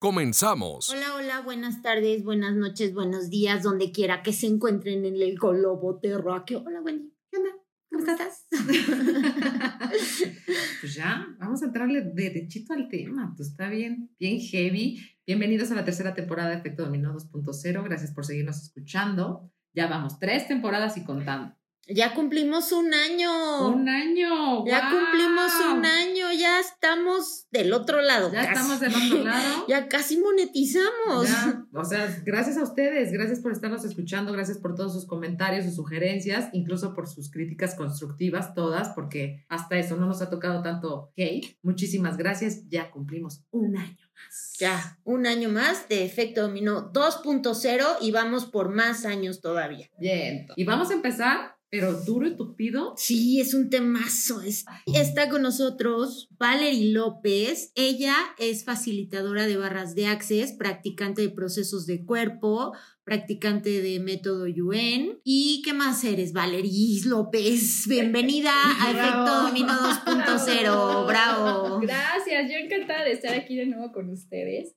Comenzamos. Hola, hola, buenas tardes, buenas noches, buenos días, donde quiera que se encuentren en el globo terráqueo. Hola, Wendy, ¿qué onda? ¿Cómo estás? pues ya, vamos a entrarle derechito al tema. Tú está bien, bien heavy. Bienvenidos a la tercera temporada de Efecto Dominó 2.0. Gracias por seguirnos escuchando. Ya vamos, tres temporadas y contando. Ya cumplimos un año. Un año. Ya cumplimos un año, ya estamos del otro lado. Ya estamos del otro lado. ya casi monetizamos. o sea, gracias a ustedes, gracias por estarnos escuchando, gracias por todos sus comentarios, sus sugerencias, incluso por sus críticas constructivas, todas, porque hasta eso no nos ha tocado tanto hate. Muchísimas gracias, ya cumplimos un año más. Ya, un año más de Efecto Dominó 2.0 y vamos por más años todavía. Bien, y vamos a empezar pero duro y tupido. Sí, es un temazo. Está con nosotros Valerie López. Ella es facilitadora de barras de access, practicante de procesos de cuerpo, practicante de método Yuen. ¿Y qué más eres, Valerie López? Bienvenida a Efecto Domino 2.0. Bravo. Gracias, yo encantada de estar aquí de nuevo con ustedes.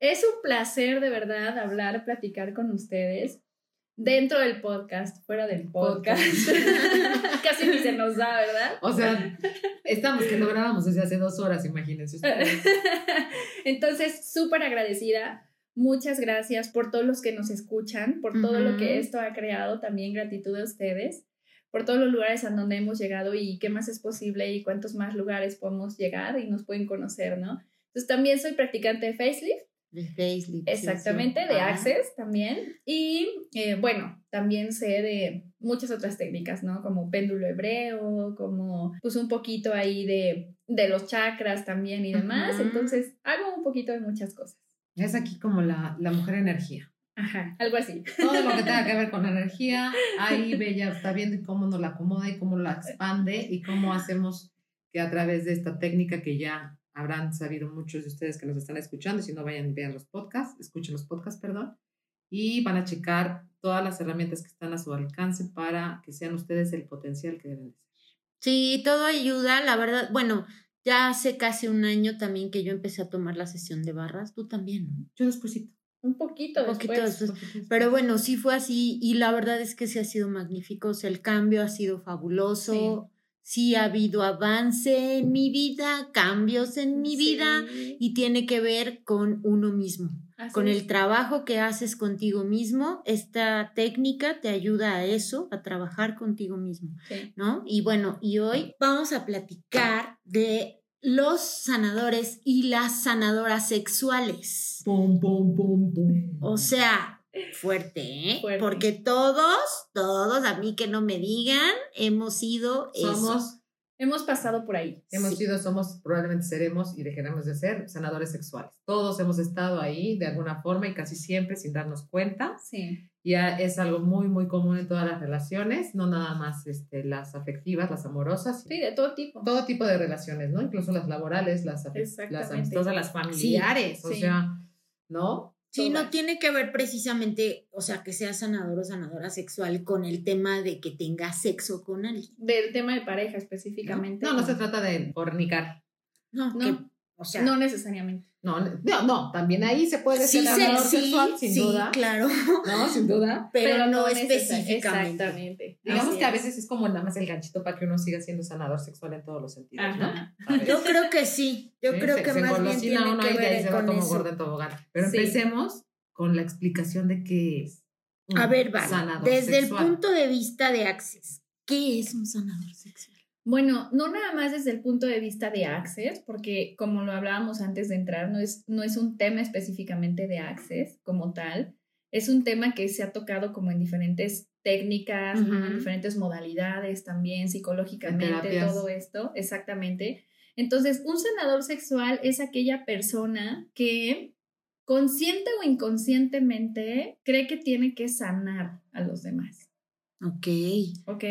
Es un placer de verdad hablar, platicar con ustedes dentro del podcast, fuera del podcast. Casi ni se nos da, ¿verdad? O sea, estamos que lo grabamos desde hace dos horas, imagínense ustedes. Entonces, súper agradecida. Muchas gracias por todos los que nos escuchan, por todo lo que esto ha creado. También gratitud a ustedes, por todos los lugares a donde hemos llegado y qué más es posible y cuántos más lugares podemos llegar y nos pueden conocer, ¿no? Entonces, también soy practicante de facelift de facelift. Exactamente, de Access también. Y eh, bueno, también sé de muchas otras técnicas, ¿no? Como péndulo hebreo, como pues un poquito ahí de, de los chakras también y demás. Entonces, hago un poquito de muchas cosas. Es aquí como la, la mujer energía. Ajá, algo así. Todo lo que tenga que ver con energía, ahí Bella está viendo cómo nos la acomoda y cómo la expande y cómo hacemos que a través de esta técnica que ya habrán sabido muchos de ustedes que nos están escuchando, si no vayan y vean los podcasts, escuchen los podcasts, perdón, y van a checar todas las herramientas que están a su alcance para que sean ustedes el potencial que deben ser. Sí, todo ayuda, la verdad, bueno, ya hace casi un año también que yo empecé a tomar la sesión de barras, tú también, ¿no? Yo despuésito. Un poquito, un poquito después. Pero bueno, sí fue así y la verdad es que sí ha sido magnífico, o sea, el cambio ha sido fabuloso sí ha habido avance en mi vida, cambios en mi vida y tiene que ver con uno mismo, con el trabajo que haces contigo mismo. Esta técnica te ayuda a eso, a trabajar contigo mismo, ¿no? Y bueno, y hoy vamos a platicar de los sanadores y las sanadoras sexuales. O sea, Fuerte, ¿eh? Porque todos, todos, a mí que no me digan, hemos sido Somos, hemos pasado por ahí. Hemos sido, somos, probablemente seremos y dejaremos de ser sanadores sexuales. Todos hemos estado ahí de alguna forma y casi siempre sin darnos cuenta. Sí. Ya es algo muy, muy común en todas las relaciones, no nada más este, las afectivas, las amorosas. Sí, de todo tipo. Todo tipo de relaciones, ¿no? Incluso las laborales, las, las amistosas, las familiares. o sea, ¿no? Sí, no tiene que ver precisamente, o sea, que sea sanador o sanadora sexual con el tema de que tenga sexo con alguien. Del tema de pareja específicamente. No, no, se trata de fornicar. No, no. O sea, no necesariamente. No, no, no, también ahí se puede ser sanador sexual, sin sí, claro. No, sin duda. Pero, no, específicamente. Exactamente. Digamos que a veces es como nada más el ganchito para que uno siga siendo sanador sexual en todos los sentidos, ¿no? Yo creo que sí. Yo creo que más bien tiene uno que ver con eso. Gordo en tobogán. Pero empecemos con la explicación de qué es. a ver, va. Desde el punto de vista de Access, ¿qué es un sanador sexual? Bueno, no nada más desde el punto de vista de Access, porque como lo hablábamos antes de entrar, no es, no es un tema específicamente de Access como tal, es un tema que se ha tocado como en diferentes técnicas, en diferentes modalidades también, psicológicamente, todo esto, exactamente. Entonces, un sanador sexual es aquella persona que consciente o inconscientemente, cree que tiene que sanar a los demás. Ok. ¿Ok?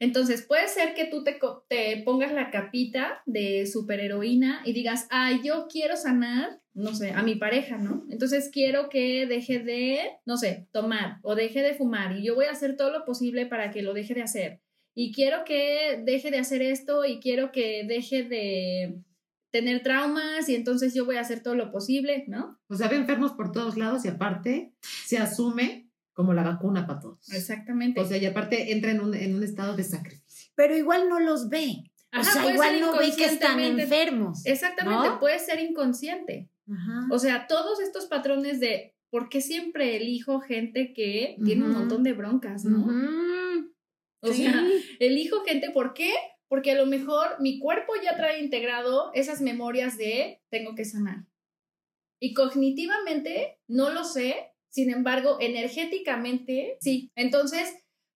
Entonces, puede ser que tú te, te pongas la capita de superheroína y digas, ay, yo quiero sanar, no sé, a mi pareja, ¿no? Entonces quiero que deje de, no sé, tomar o deje de fumar y yo voy a hacer todo lo posible para que lo deje de hacer. Y quiero que deje de hacer esto y quiero que deje de tener traumas y entonces yo voy a hacer todo lo posible, ¿no? O sea, enfermos por todos lados y aparte se asume como la vacuna para todos. Exactamente. O sea, y aparte entra en un, en un estado de sacrificio. Pero igual no los ve. o sea, igual no ve que están enfermos. Exactamente, puede ser inconsciente. O sea, todos estos patrones de por qué siempre elijo gente que tiene un montón de broncas, ¿no? O sea, elijo gente, ¿por qué? Porque a lo mejor mi cuerpo ya trae integrado esas memorias de tengo que sanar. Y cognitivamente no lo sé, sin embargo, energéticamente sí. Entonces,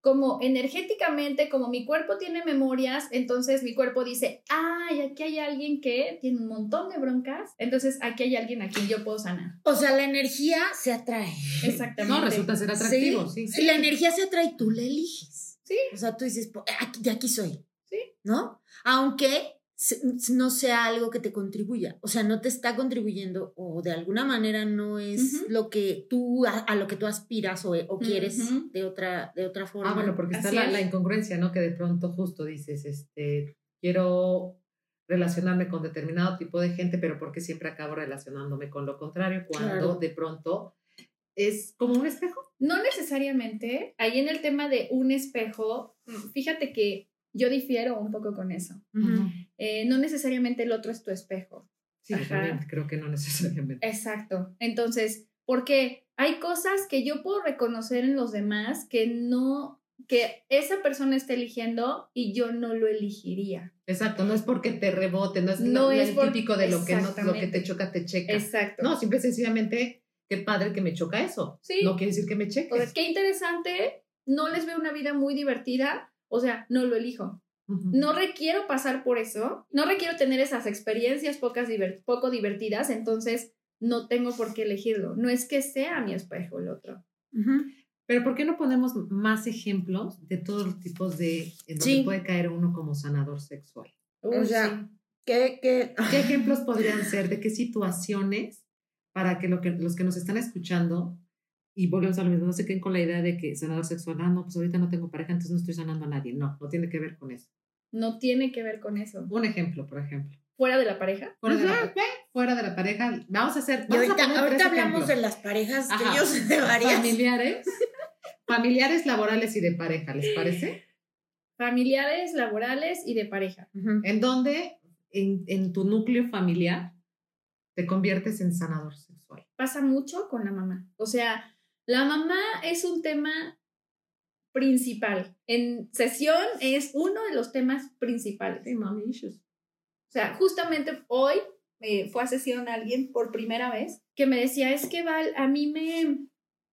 como energéticamente, como mi cuerpo tiene memorias, entonces mi cuerpo dice, ay, aquí hay alguien que tiene un montón de broncas, entonces aquí hay alguien a quien yo puedo sanar. O sea, la energía se atrae. Exactamente. No, resulta ser atractivo, sí. Si la energía se atrae, tú la eliges. Sí. O sea, tú dices, de aquí soy. Sí. ¿No? Aunque no sea algo que te contribuya, o sea, no te está contribuyendo o de alguna manera no es lo que tú, a, lo que tú aspiras o, o quieres de, otra, de otra forma. Ah, bueno, porque está la, la, incongruencia, ¿no? Que de pronto justo dices, este, quiero relacionarme con determinado tipo de gente, pero porque siempre acabo relacionándome con lo contrario, cuando de pronto es como un espejo. No necesariamente. Ahí en el tema de un espejo, fíjate que yo difiero un poco con eso. Eh, no necesariamente el otro es tu espejo. Sí, creo que no necesariamente. Exacto. Entonces, porque hay cosas que yo puedo reconocer en los demás que no, que esa persona está eligiendo y yo no lo elegiría. Exacto, no es porque te rebote, no es, no es típico de lo que, no, lo que te choca, te checa. Exacto. No, simple y sencillamente, qué padre que me choca eso. Sí. No quiere decir que me cheque. qué interesante, no les veo una vida muy divertida, o sea, no lo elijo. No requiero pasar por eso, no requiero tener esas experiencias pocas poco divertidas, entonces no tengo por qué elegirlo. No es que sea mi espejo el otro. Pero ¿por qué no ponemos más ejemplos de todos los tipos de en donde puede caer uno como sanador sexual? o sea, ¿qué, qué? ¿qué ejemplos podrían ser? ¿De qué situaciones para que, lo que los que nos están escuchando y volvemos a lo mismo, no se queden con la idea de que sanador sexual, ah, no, pues ahorita no tengo pareja, entonces no estoy sanando a nadie. No, no tiene que ver con eso. No tiene que ver con eso. Un ejemplo, por ejemplo. ¿Fuera de la pareja? Fuera, de, la, fuera de la pareja. Vamos a hacer. Vamos ahorita, hablamos de las parejas que yo sé de varias. Familiares. familiares, laborales y de pareja, ¿les parece? Familiares, laborales y de pareja. En donde en, en tu núcleo familiar te conviertes en sanador sexual. Pasa mucho con la mamá. O sea, la mamá es un tema principal. En sesión es uno de los temas principales. Sí, mommy issues. O sea, justamente hoy eh, fue a sesión alguien por primera vez que me decía, es que Val, a mí me,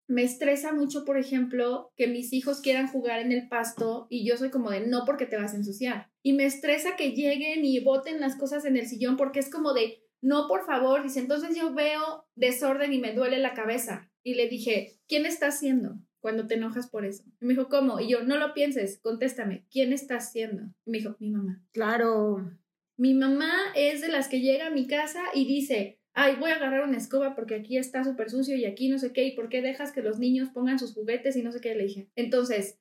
me estresa mucho, por ejemplo, que mis hijos quieran jugar en el pasto y yo soy como de, no porque te vas a ensuciar. Y me estresa que lleguen y boten las cosas en el sillón porque es como de, no, por favor, dice, entonces yo veo desorden y me duele la cabeza. Y le dije, ¿quién está haciendo cuando te enojas por eso? Y me dijo, ¿cómo? Y yo, no lo pienses, contéstame, ¿quién está haciendo? Y me dijo, mi mamá. Claro. Mi mamá es de las que llega a mi casa y dice, ay, voy a agarrar una escoba porque aquí está súper sucio y aquí no sé qué, y por qué dejas que los niños pongan sus juguetes y no sé qué, le dije. Entonces,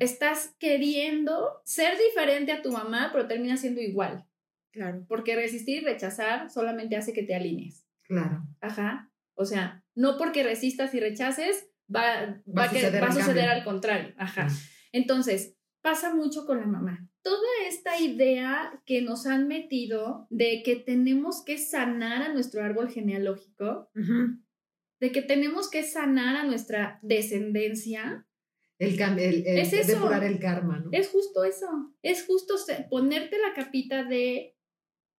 estás queriendo ser diferente a tu mamá, pero termina siendo igual. Claro. Porque resistir y rechazar solamente hace que te alinees. Claro. Ajá. O sea, no porque resistas y rechaces va, va, a, suceder, al contrario. Ajá. Entonces, pasa mucho con la mamá. Toda esta idea que nos han metido de que tenemos que sanar a nuestro árbol genealógico, de que tenemos que sanar a nuestra descendencia. El, el, el es depurar el karma, ¿no? Es justo eso. Es justo ponerte la capita de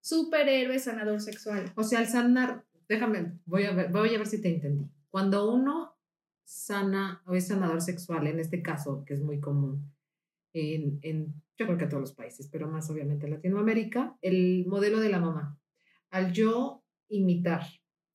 superhéroe sanador sexual. O sea, al sanar, déjame, voy a ver, voy a ver si te entendí. Cuando uno sana o es sanador sexual, en este caso, que es muy común en, en yo creo que en todos los países, pero más obviamente en Latinoamérica, el modelo de la mamá. Al yo imitar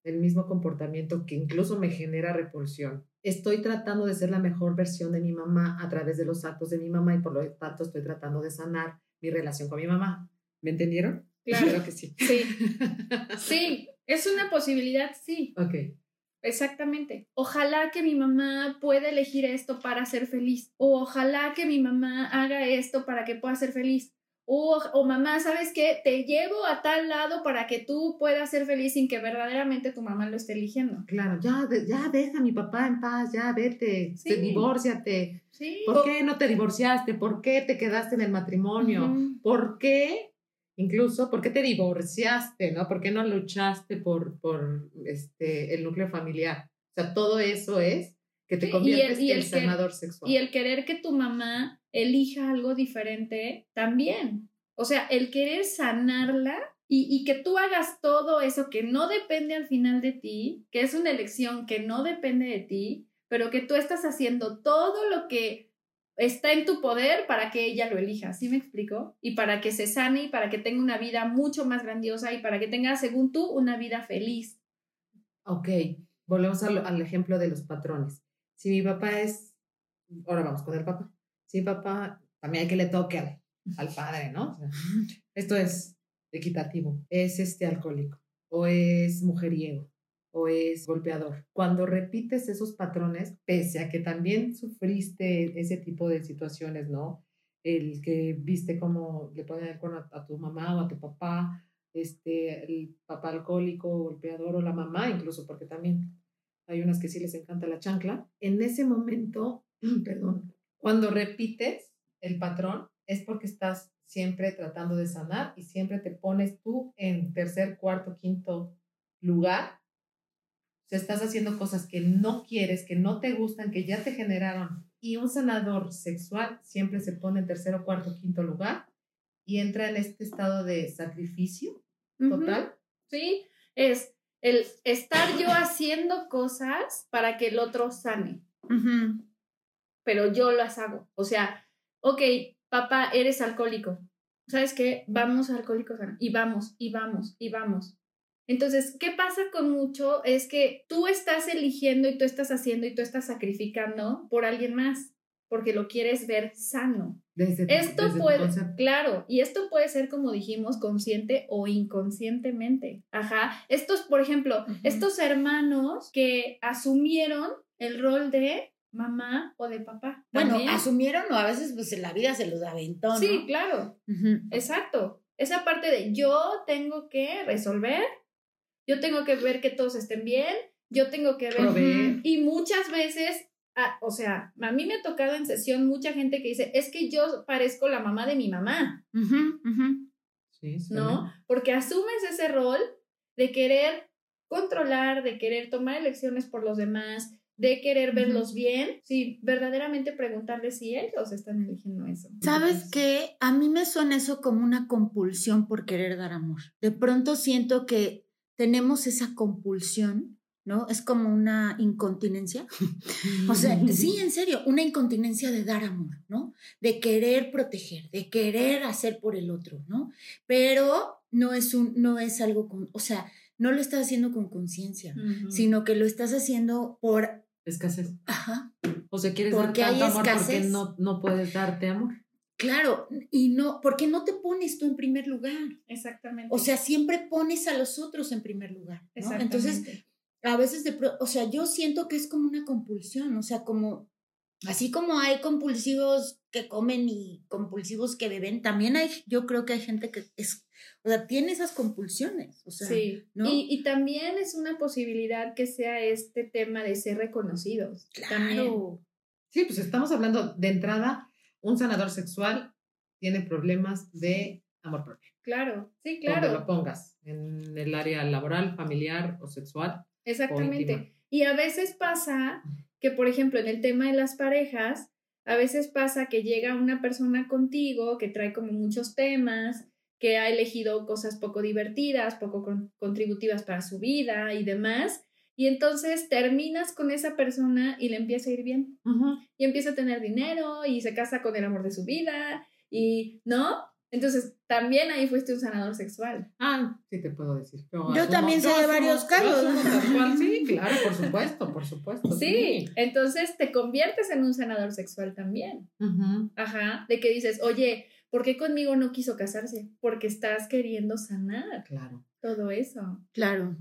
el mismo comportamiento que incluso me genera repulsión. Estoy tratando de ser la mejor versión de mi mamá a través de los actos de mi mamá y por lo tanto estoy tratando de sanar mi relación con mi mamá. ¿Me entendieron? Claro. que sí. Sí. Sí, es una posibilidad, sí. Ok. Exactamente. Ojalá que mi mamá pueda elegir esto para ser feliz. O ojalá que mi mamá haga esto para que pueda ser feliz. O, o mamá, ¿sabes qué? Te llevo a tal lado para que tú puedas ser feliz sin que verdaderamente tu mamá lo esté eligiendo. Claro, ya, ya deja a mi papá en paz, ya vete, Sí. te divórciate. Sí. ¿Por O- qué no te divorciaste? ¿Por qué te quedaste en el matrimonio? ¿Por qué, incluso, por qué te divorciaste? ¿no? ¿Por qué no luchaste por, por este, el núcleo familiar? O sea, todo eso es que te Sí, y conviertes el- y en el que- sanador sexual. Y el querer que tu mamá elija algo diferente también. O sea, el querer sanarla y, y que tú hagas todo eso que no depende al final de ti, que es una elección que no depende de ti, pero que tú estás haciendo todo lo que está en tu poder para que ella lo elija. ¿Sí me explico? Y para que se sane y para que tenga una vida mucho más grandiosa y para que tenga, según tú, una vida feliz. Ok, volvemos al, al ejemplo de los patrones. Si mi papá es, ahora vamos con el papá. Si mi papá, también hay que le toque al, al padre, ¿no? O sea, esto es equitativo. Es este alcohólico, o es mujeriego, o es golpeador. Cuando repites esos patrones, pese a que también sufriste ese tipo de situaciones, ¿no? El que viste cómo le ponen el cuerno a, tu mamá o a tu papá, este, el papá alcohólico, golpeador o la mamá, incluso porque también hay unas que sí les encanta la chancla. En ese momento, perdón, cuando repites el patrón es porque estás siempre tratando de sanar y siempre te pones tú en tercer, cuarto, quinto lugar. Sea, estás haciendo cosas que no quieres, que no te gustan, que ya te generaron. Y un sanador sexual siempre se pone en tercero, cuarto, quinto lugar y entra en este estado de sacrificio total. ¿sí? Es el estar yo haciendo cosas para que el otro sane, Ujú. pero yo las hago. O sea, ok, papá, eres alcohólico. ¿Sabes qué? Vamos a alcohólicos y vamos, y vamos, y vamos. Entonces, ¿qué pasa con mucho? Es que tú estás eligiendo y tú estás haciendo y tú estás sacrificando por alguien más, porque lo quieres ver sano. Desde Esto desde puede, claro, y esto puede ser, como dijimos, consciente o inconscientemente. Ajá. Estos, por ejemplo, estos hermanos que asumieron el rol de mamá o de papá. Bueno, también. asumieron o a veces pues en la vida se los aventó, ¿no? Sí, claro, exacto. Esa parte de yo tengo que resolver, yo tengo que ver que todos estén bien, yo tengo que ver Proveer. y muchas veces, ah, o sea, a mí me ha tocado en sesión mucha gente que dice, es que yo parezco la mamá de mi mamá. Ujú, ujú. Sí, sí. ¿no? Porque asumes ese rol de querer controlar, de querer tomar elecciones por los demás, de querer verlos bien, sí, verdaderamente preguntarles si ellos están eligiendo eso. ¿Sabes qué? A mí me suena eso como una compulsión por querer dar amor. De pronto siento que tenemos esa compulsión, ¿no? Es como una incontinencia. O sea, sí, en serio, una incontinencia de dar amor, ¿no? De querer proteger, de querer hacer por el otro, ¿no? Pero no es un, no es algo con, o sea, no lo estás haciendo con conciencia, sino que lo estás haciendo por, Escasez. ajá, O sea, quieres dar hay tanto amor porque no, no puedes darte amor. Claro, y no, porque no te pones tú en primer lugar. Exactamente. O sea, siempre pones a los otros en primer lugar. ¿no? Exactamente. Entonces, a veces, de, o sea, yo siento que es como una compulsión, o sea, como, así como hay compulsivos que comen y compulsivos que beben, también hay, yo creo que hay gente que es, o sea, tiene esas compulsiones, o sea, sí, ¿no? y, y también es una posibilidad que sea este tema de ser reconocidos. También. claro. Sí, pues estamos hablando de entrada, un sanador sexual tiene problemas de amor propio. Claro, sí, Donde claro. lo pongas, en el área laboral, familiar o sexual. Exactamente. Y a veces pasa que, por ejemplo, en el tema de las parejas, a veces pasa que llega una persona contigo que trae como muchos temas, que ha elegido cosas poco divertidas, poco con- contributivas para su vida y demás. Y entonces terminas con esa persona y le empieza a ir bien. Y empieza a tener dinero y se casa con el amor de su vida y, ¿no? Entonces, también ahí fuiste un sanador sexual. Ah, sí te puedo decir. Yo también sé de varios casos. Sí, claro, por supuesto, por supuesto. Sí, entonces te conviertes en un sanador sexual también. Ajá, de que dices, oye, ¿por qué conmigo no quiso casarse? Porque estás queriendo sanar. Claro. Todo eso. Claro.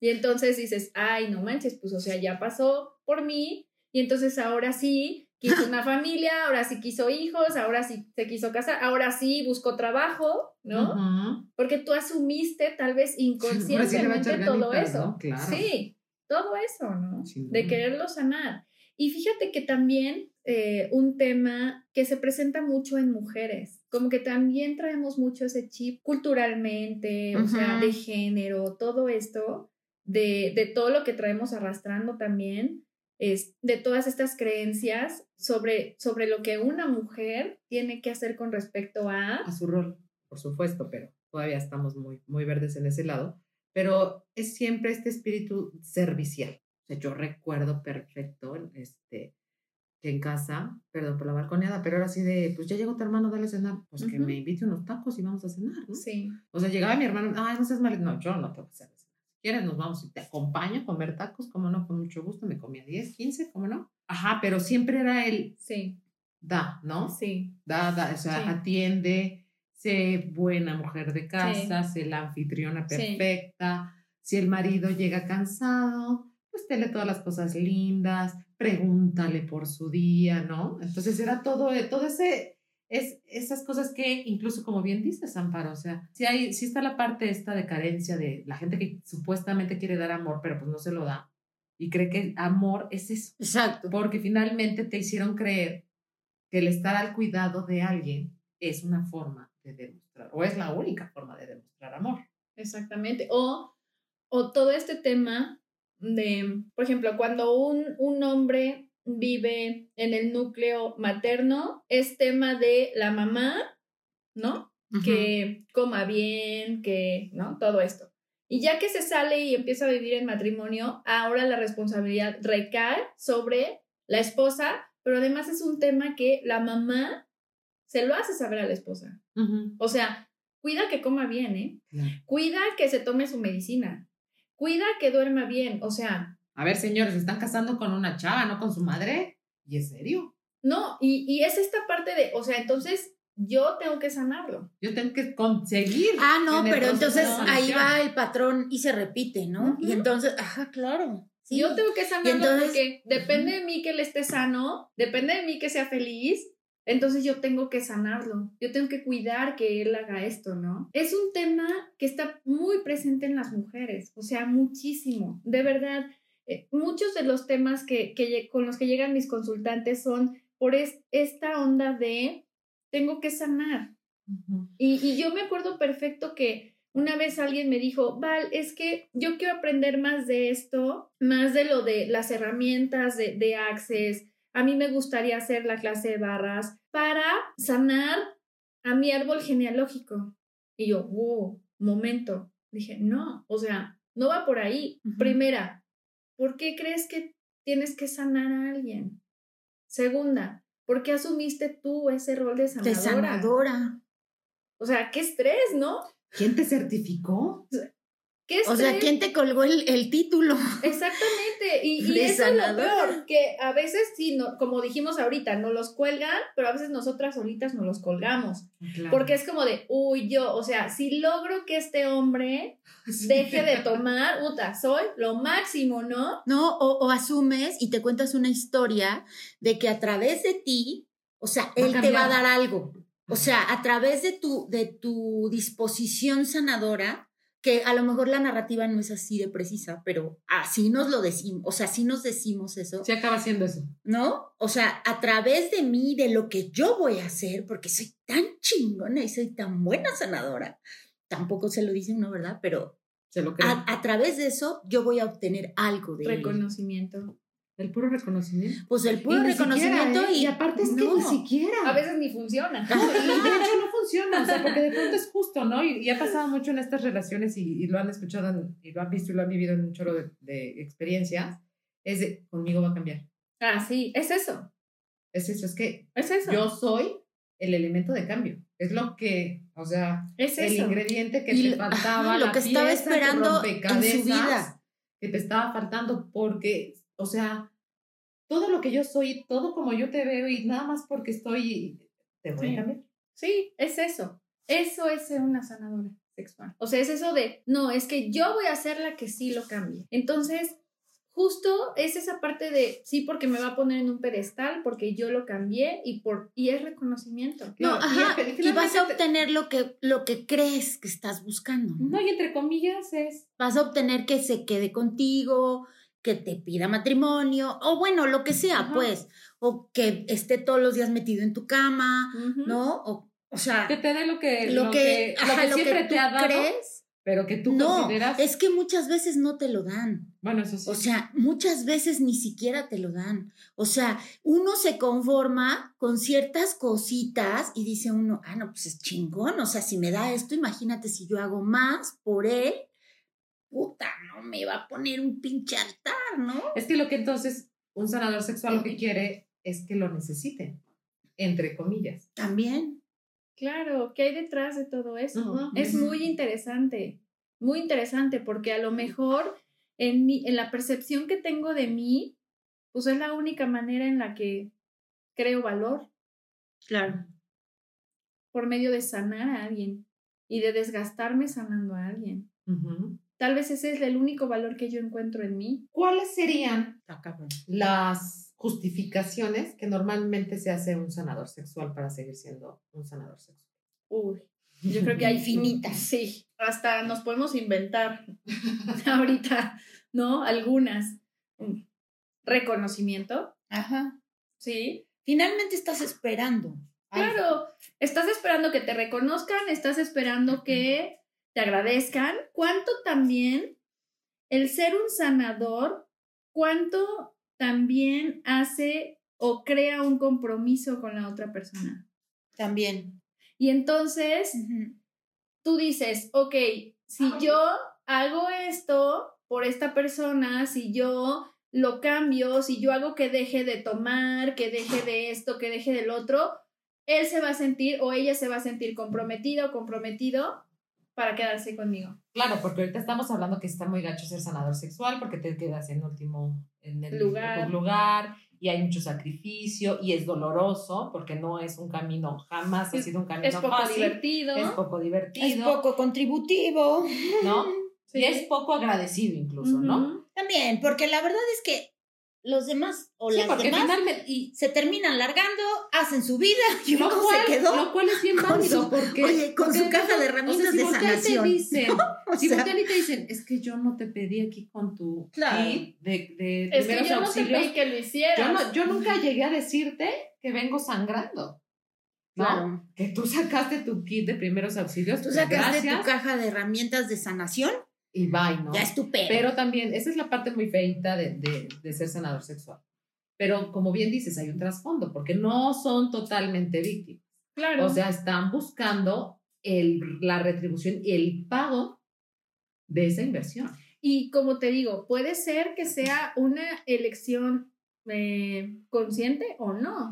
Y entonces dices, ay, no manches, pues o sea, ya pasó por mí y entonces ahora sí quiso una familia, ahora sí quiso hijos, ahora sí se quiso casar, ahora sí buscó trabajo, ¿no? Porque tú asumiste tal vez inconscientemente todo eso. Sí, todo eso, ¿no? De quererlo sanar. Y fíjate que también eh, un tema que se presenta mucho en mujeres, como que también traemos mucho ese chip culturalmente, o sea, de género, todo esto, de, de todo lo que traemos arrastrando también, es de todas estas creencias sobre, sobre lo que una mujer tiene que hacer con respecto a... A su rol, por supuesto, pero todavía estamos muy, muy verdes en ese lado. Pero es siempre este espíritu servicial. O sea, yo recuerdo perfecto este, que en casa, perdón por la balconeada, pero era así de, pues ya llegó tu hermano, dale a cenar. Pues que me invite unos tacos y vamos a cenar, ¿no? Sí. O sea, llegaba mi hermano, ay, no seas mal. No, yo no tengo que hacer quieres, nos vamos y te acompaño a comer tacos, como no, con mucho gusto, me comía 10, 15, como no. Ajá, pero siempre era el, sí, da, ¿no? Sí. Da, da, o sea, atiende, sé buena mujer de casa, sé la anfitriona perfecta. Si el marido llega cansado, pues tele todas las cosas lindas, pregúntale por su día, ¿no? Entonces era todo, todo ese es esas cosas que incluso como bien dices, Amparo, o sea, si hay, si está la parte esta de carencia de la gente que supuestamente quiere dar amor, pero pues no se lo da y cree que amor es eso. Exacto. Porque finalmente te hicieron creer que el estar al cuidado de alguien es una forma de demostrar, o es la única forma de demostrar amor. Exactamente. O, o todo este tema de, por ejemplo, cuando un, un hombre vive en el núcleo materno, es tema de la mamá, ¿no? Que coma bien, que, ¿no? Todo esto. Y ya que se sale y empieza a vivir en matrimonio, ahora la responsabilidad recae sobre la esposa, pero además es un tema que la mamá se lo hace saber a la esposa. O sea, cuida que coma bien, ¿eh? Cuida que se tome su medicina. Cuida que duerma bien. O sea, a ver, señores, se están casando con una chava, no con su madre. ¿Y es serio? No, y, y es esta parte de, o sea, entonces yo tengo que sanarlo. Yo tengo que conseguir. Ah, no, pero entonces ahí va el patrón y se repite, ¿no? Y entonces, ajá, claro. Yo tengo que sanarlo porque depende de mí que él esté sano, depende de mí que sea feliz, entonces yo tengo que sanarlo, yo tengo que cuidar que él haga esto, ¿no? Es un tema que está muy presente en las mujeres, o sea, muchísimo, de verdad. Eh, muchos de los temas que, con los que llegan mis consultantes son por esta onda de tengo que sanar. y, yo me acuerdo perfecto que una vez alguien me dijo, Val, es que yo quiero aprender más de esto, más de lo de las herramientas de, de Access. A mí me gustaría hacer la clase de barras para sanar a mi árbol genealógico. Y yo, wow, momento. Dije, no, o sea, no va por ahí. Primera, ¿Por qué crees que tienes que sanar a alguien? Segunda, ¿por qué asumiste tú ese rol de sanadora? De sanadora. O sea, qué estrés, ¿no? ¿Quién te certificó? O sea, ¿quién te colgó el, el título? Exactamente. Y, y eso es lo peor, que a veces sí, no, como dijimos ahorita, no los cuelgan, pero a veces nosotras solitas no los colgamos. Porque es como de, uy, yo, o sea, si logro que este hombre deje de tomar, puta, soy lo máximo, ¿no? No, o, o asumes y te cuentas una historia de que a través de ti, o sea, él te va a dar algo. O sea, a través de tu, de tu disposición sanadora, que a lo mejor la narrativa no es así de precisa, pero así nos lo decimos, o sea, así nos decimos eso. Sí acaba siendo eso. ¿No? O sea, a través de mí, de lo que yo voy a hacer, porque soy tan chingona y soy tan buena sanadora, tampoco se lo dice uno, ¿verdad? Pero se lo cree. A, través de eso yo voy a obtener algo de reconocimiento. El puro reconocimiento. Pues el puro reconocimiento ¿eh? y, aparte es que ni siquiera. A veces ni funciona. No, y de hecho no funciona, o sea, porque de pronto es justo, ¿no? Y, ha pasado mucho en estas relaciones y, lo han escuchado y lo han visto y lo han vivido en un chorro de, de experiencias, es de, conmigo va a cambiar. Ah, sí, es eso. Es eso, es que es eso. yo soy el elemento de cambio. Es lo que, o sea, Es el ingrediente que Y te faltaba, ajá, lo la que estaba esperando en su rompecabezas vida. que te estaba faltando porque, o sea, todo lo que yo soy, todo como yo te veo y nada más porque estoy, te voy Sí. a cambiar. Sí, es eso. Eso es ser una sanadora sexual. O sea, es eso de, no, es que yo voy a ser la que sí lo cambie. Entonces, justo es esa parte de, sí, porque me va a poner en un pedestal, porque yo lo cambié y, por, y es reconocimiento. No, ajá, y vas a obtener lo que, lo que crees que estás buscando. ¿no? No, y entre comillas es, Vas a obtener que se quede contigo, que te pida matrimonio, o bueno, lo que sea, Ajá. pues, o que esté todos los días metido en tu cama. ¿no? O, o sea, que te dé lo que, lo que, lo ajá, que lo siempre que te ha dado, crees, pero que tú no, consideras, es que muchas veces no te lo dan. bueno, eso sí. O sea, muchas veces ni siquiera te lo dan. O sea, uno se conforma con ciertas cositas y dice uno, ah, no, pues es chingón. O sea, si me da esto, imagínate si yo hago más por él, puta, no me va a poner un pinche altar, ¿no? Es que lo que entonces un sanador sexual lo que quiere es que lo necesiten, entre comillas. También. Claro, ¿qué hay detrás de todo eso? Es muy interesante, muy interesante, porque a lo mejor en, mi, en la percepción que tengo de mí, pues es la única manera en la que creo valor Claro. por medio de sanar a alguien y de desgastarme sanando a alguien. Tal vez ese es el único valor que yo encuentro en mí. ¿Cuáles serían cabrón. las justificaciones que normalmente se hace un sanador sexual para seguir siendo un sanador sexual? Uy, yo creo que hay Infinitas. Sí, hasta nos podemos inventar ahorita, ¿no? Algunas. Mm. Reconocimiento, Ajá. sí. Finalmente estás esperando. Claro, estás esperando que te reconozcan, estás esperando que te agradezcan. ¿Cuánto también el ser un sanador, cuánto también hace o crea un compromiso con la otra persona? También. Y entonces tú dices, ok, si yo hago esto por esta persona, si yo lo cambio, si yo hago que deje de tomar, que deje de esto, que deje del otro, él se va a sentir o ella se va a sentir comprometida o comprometido para quedarse conmigo. Claro, porque ahorita estamos hablando que está muy gacho ser sanador sexual porque te quedas en último en el Lugar. último lugar y hay mucho sacrificio y es doloroso porque no es un camino, jamás ha sido un camino Es poco fácil. divertido. Es poco divertido, Es poco contributivo. ¿no? Sí. Y es poco agradecido incluso, ¿no? También, porque la verdad es que los demás o Sí, las demás finalmente y se terminan largando, hacen su vida y lo uno cual, se quedó lo cual es bien válido su- porque oye, con porque su caja de o sea, herramientas si de sanación. Te dicen, O si sea, voltean y te dicen, es que yo no te pedí aquí con tu Claro. kit de, de Es que primeros yo no te auxilios. pedí que lo hicieras. Yo, no- yo nunca llegué a decirte que vengo sangrando. ¿no? Claro. Que tú sacaste tu kit de primeros auxilios. Tú pues, sacaste gracias, tu caja de herramientas de sanación, Y bye, ¿no? ya estupendo. Pero también, esa es la parte muy feita de, de, de ser sanador sexual. Pero como bien dices, hay un trasfondo, porque no son totalmente víctimas. Claro. O sea, están buscando el, la retribución y el pago de esa inversión. Y como te digo, puede ser que sea una elección eh, consciente o no.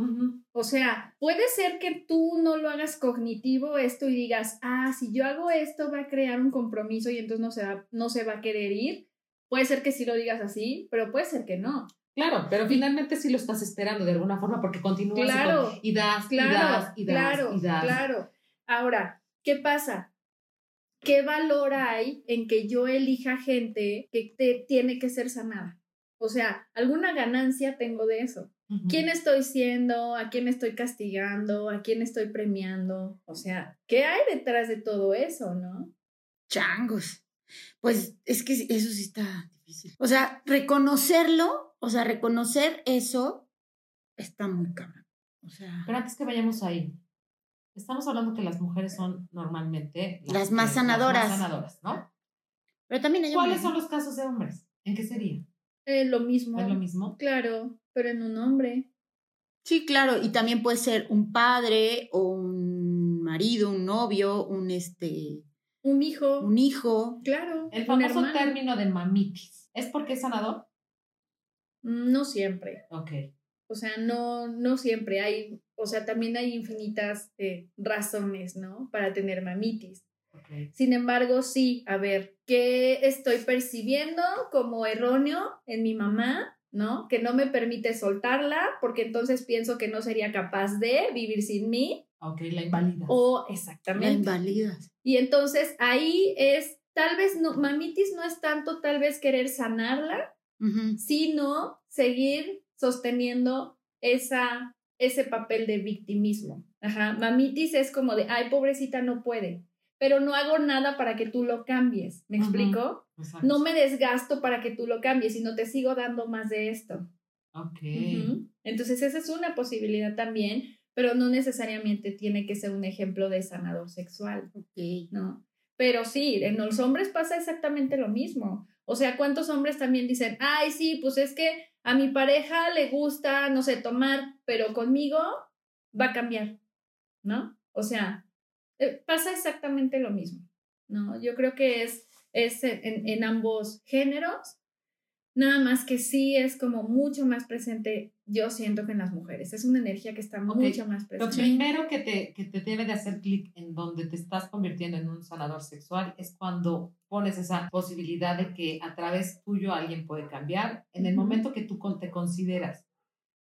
O sea, puede ser que tú no lo hagas cognitivo esto y digas, ah, si yo hago esto va a crear un compromiso y entonces no se va, no se va a querer ir. Puede ser que sí lo digas así, pero puede ser que no. Claro, pero finalmente sí lo estás esperando de alguna forma porque continúas y Claro, con- y, das, Claro, y das, y das, claro, y das. claro. Ahora, ¿qué pasa? ¿Qué valor hay en que yo elija gente que te, tiene que ser sanada? O sea, ¿alguna ganancia tengo de eso? Ujú. ¿Quién estoy siendo? ¿A quién estoy castigando? ¿A quién estoy premiando? O sea, ¿qué hay detrás de todo eso, no? Changos. Pues es que eso sí está difícil. O sea, reconocerlo, o sea, reconocer eso está muy cabrón. O sea, Pero antes que vayamos ahí, estamos hablando que las mujeres son normalmente Las más que- sanadoras. Las más sanadoras, ¿no? pero también hay ¿Cuáles hombres, son los casos de hombres? ¿En qué sería? Eh, lo mismo. ¿Es lo mismo? Claro, pero en un hombre. Sí, claro, y también puede ser un padre o un marido, un novio, un este, Un hijo. un hijo. Claro. El famoso hermano. término de mamitis. ¿Es porque es sanador? No siempre. Ok. O sea, no, no siempre hay, o sea, también hay infinitas eh, razones, ¿no? Para tener mamitis. Sin embargo, sí, a ver, ¿qué estoy percibiendo como erróneo en mi mamá? ¿No? Que no me permite soltarla porque entonces pienso que no sería capaz de vivir sin mí. Ok, la invalida. O exactamente. La invalidas. Y entonces ahí es, tal vez no, mamitis no es tanto tal vez querer sanarla, sino seguir sosteniendo esa, ese papel de victimismo. Ajá, mamitis es como de, ay, pobrecita, no puede, pero no hago nada para que tú lo cambies. ¿Me explico? No me desgasto para que tú lo cambies, sino te sigo dando más de esto. Ok. Entonces, esa es una posibilidad también, pero no necesariamente tiene que ser un ejemplo de sanador sexual. Ok. ¿No? Pero sí, en los hombres pasa exactamente lo mismo. O sea, ¿cuántos hombres también dicen, ay, sí, pues es que a mi pareja le gusta, no sé, tomar, pero conmigo va a cambiar, ¿no? O sea, eh, pasa exactamente lo mismo, ¿no? Yo creo que es, es en, en ambos géneros Nada más que sí es como mucho más presente, yo siento que en las mujeres. Es una energía que está mucho más presente. Lo primero que te, que te debe de hacer clic en donde te estás convirtiendo en un sanador sexual es cuando pones esa posibilidad de que a través tuyo alguien puede cambiar. En el momento que tú te consideras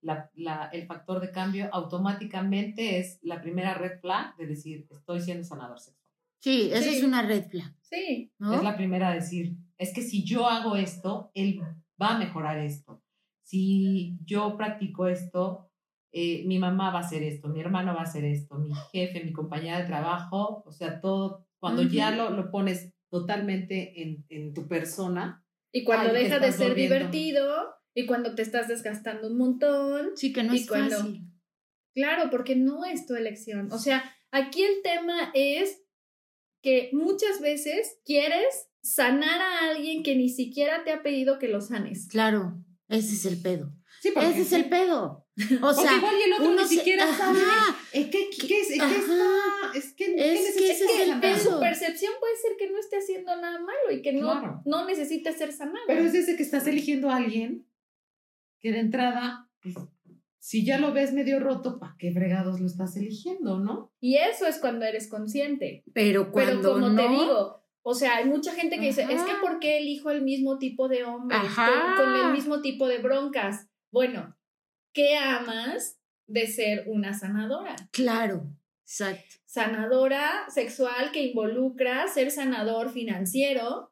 la, la, el factor de cambio, automáticamente es la primera red flag de decir, estoy siendo sanador sexual. Sí, esa es una red flag. Sí. Es la primera a decir, es que si yo hago esto, él va a mejorar esto. Si yo practico esto, eh, mi mamá va a hacer esto, mi hermano va a hacer esto, mi jefe, mi compañera de trabajo, o sea, todo, cuando ya lo, lo pones totalmente en, en tu persona. Y cuando deja de ser divertido y cuando te estás desgastando un montón. Sí, que no es fácil. Claro, porque no es tu elección. O sea, aquí el tema es que muchas veces quieres sanar a alguien que ni siquiera te ha pedido que lo sanes. Claro, ese es el pedo. Sí, ese es el pedo. O sea, igual y el otro ni siquiera sabe. Es que, ¿qué es? Es que está, es que, es que ese es el pedo. En su percepción puede ser que no esté haciendo nada malo y que no, no necesite ser sanado. Pero es ese que estás eligiendo a alguien que de entrada, pues, si ya lo ves medio roto, ¿para qué fregados lo estás eligiendo, no? Y eso es cuando eres consciente. Pero cuando Pero como no, te digo, o sea, hay mucha gente que dice, es que ¿por qué elijo el mismo tipo de hombre con, con, el mismo tipo de broncas? Bueno, ¿qué amas de ser una sanadora? Claro, exacto. Sanadora sexual que involucra ser sanador financiero,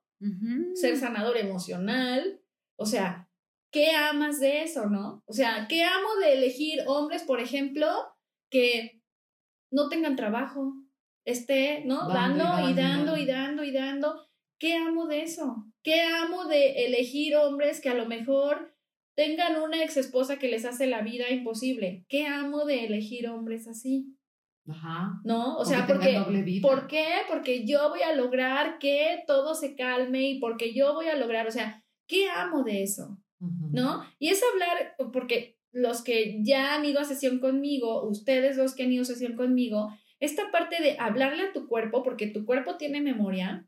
ser sanador emocional, o sea, ¿qué amas de eso, no? O sea, ¿qué amo de elegir hombres, por ejemplo, que no tengan trabajo, esté, ¿no? Dando, y dando y dando y dando. ¿Qué amo de eso? ¿Qué amo de elegir hombres que a lo mejor tengan una ex esposa que les hace la vida imposible? ¿Qué amo de elegir hombres así? Ajá. ¿No? O sea, porque, ¿por qué? Porque yo voy a lograr que todo se calme y porque yo voy a lograr, o sea, ¿qué amo de eso? ¿No? Y es hablar, porque los que ya han ido a sesión conmigo, ustedes los que han ido a sesión conmigo, esta parte de hablarle a tu cuerpo, porque tu cuerpo tiene memoria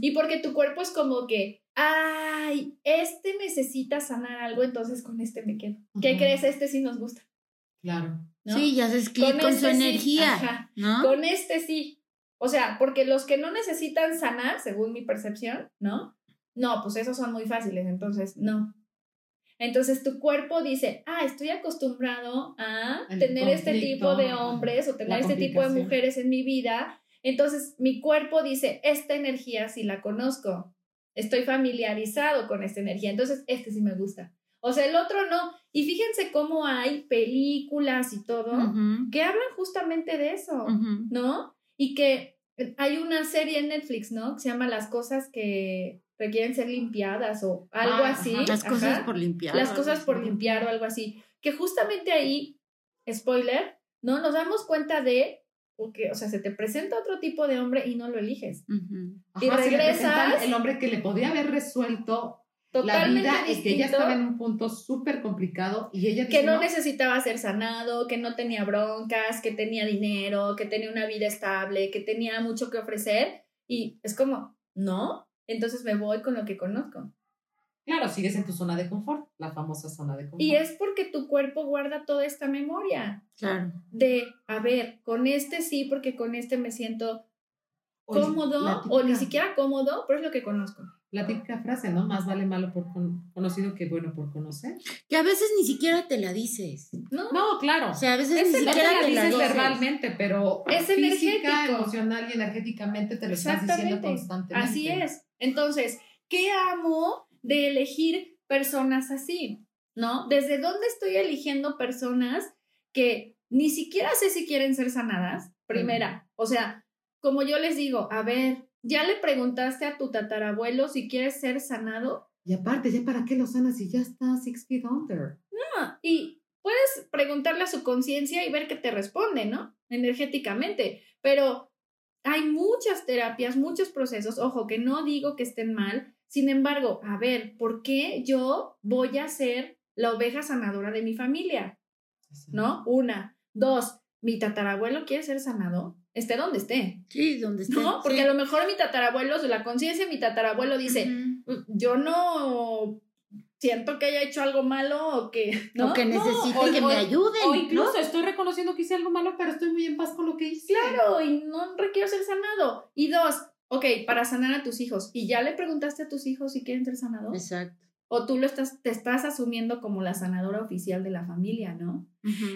y porque tu cuerpo es como que, ay, este necesita sanar algo, entonces con este me quedo. ¿Qué crees? Este sí nos gusta. Claro. Sí, ya se clic con, su este energía. ¿no? Con este sí. O sea, porque los que no necesitan sanar, según mi percepción, ¿no? No, pues esos son muy fáciles, entonces no. Entonces tu cuerpo dice, ah, estoy acostumbrado a tener este tipo de hombres o tener este tipo de mujeres en mi vida. Entonces mi cuerpo dice, esta energía sí la conozco, estoy familiarizado con esta energía, entonces este sí me gusta. O sea, el otro no. Y fíjense cómo hay películas y todo que hablan justamente de eso, ¿no? Y que hay una serie en Netflix, ¿no? Que se llama Las cosas que requieren ser limpiadas o algo ah, así. Las cosas por limpiar. Las cosas por limpiar o algo así. Que justamente ahí, spoiler, ¿no? Nos damos cuenta de, porque, o sea, se te presenta otro tipo de hombre y no lo eliges. y regresas. el hombre que le podía haber resuelto Totalmente la vida y que ella estaba en un punto súper complicado y ella que no necesitaba ser sanado, que no tenía broncas, que tenía dinero, que tenía una vida estable, que tenía mucho que ofrecer y es como, no, entonces me voy con lo que conozco. Claro, sigues en tu zona de confort, la famosa zona de confort. Y es porque tu cuerpo guarda toda esta memoria. Claro. De, a ver, con este sí, porque con este me siento cómodo o ni siquiera cómodo, pero es lo que conozco. La típica frase, ¿no? Más vale malo por con- conocido que bueno por conocer. Que a veces ni siquiera te la dices. ¿No? No, claro. O sea, a veces Es ni siquiera la te la dices verbalmente, pero Es física, energético. emocional y energéticamente te lo estás diciendo constantemente. Así es. Entonces, ¿qué amo de elegir personas así? ¿No? ¿Desde dónde estoy eligiendo personas que ni siquiera sé si quieren ser sanadas? Primera, o sea, como yo les digo, a ver, ¿ya le preguntaste a tu tatarabuelo si quieres ser sanado? Y aparte, ¿ya para qué lo sanas si ya está six feet under? No, y puedes preguntarle a su conciencia y ver qué te responde, ¿no? Energéticamente. Pero hay muchas terapias, muchos procesos, ojo, que no digo que estén mal, sin embargo, a ver, ¿por qué yo voy a ser la oveja sanadora de mi familia? ¿No? Una. Dos, mi tatarabuelo quiere ser sanado, esté donde esté, Sí, donde esté. ¿no? Porque sí. a lo mejor mi tatarabuelo, la conciencia, de mi tatarabuelo dice, Ujú. yo no siento que haya hecho algo malo o que, ¿no? O que necesite o- que o- me ayuden. O incluso ¿no? estoy reconociendo que hice algo malo, pero estoy muy en paz con lo que hice. Claro, y no requiero ser sanado. Y dos, ok, para sanar a tus hijos. ¿Y ya le preguntaste a tus hijos si quieren ser sanados? Exacto. O tú lo estás, te estás asumiendo como la sanadora oficial de la familia, ¿no?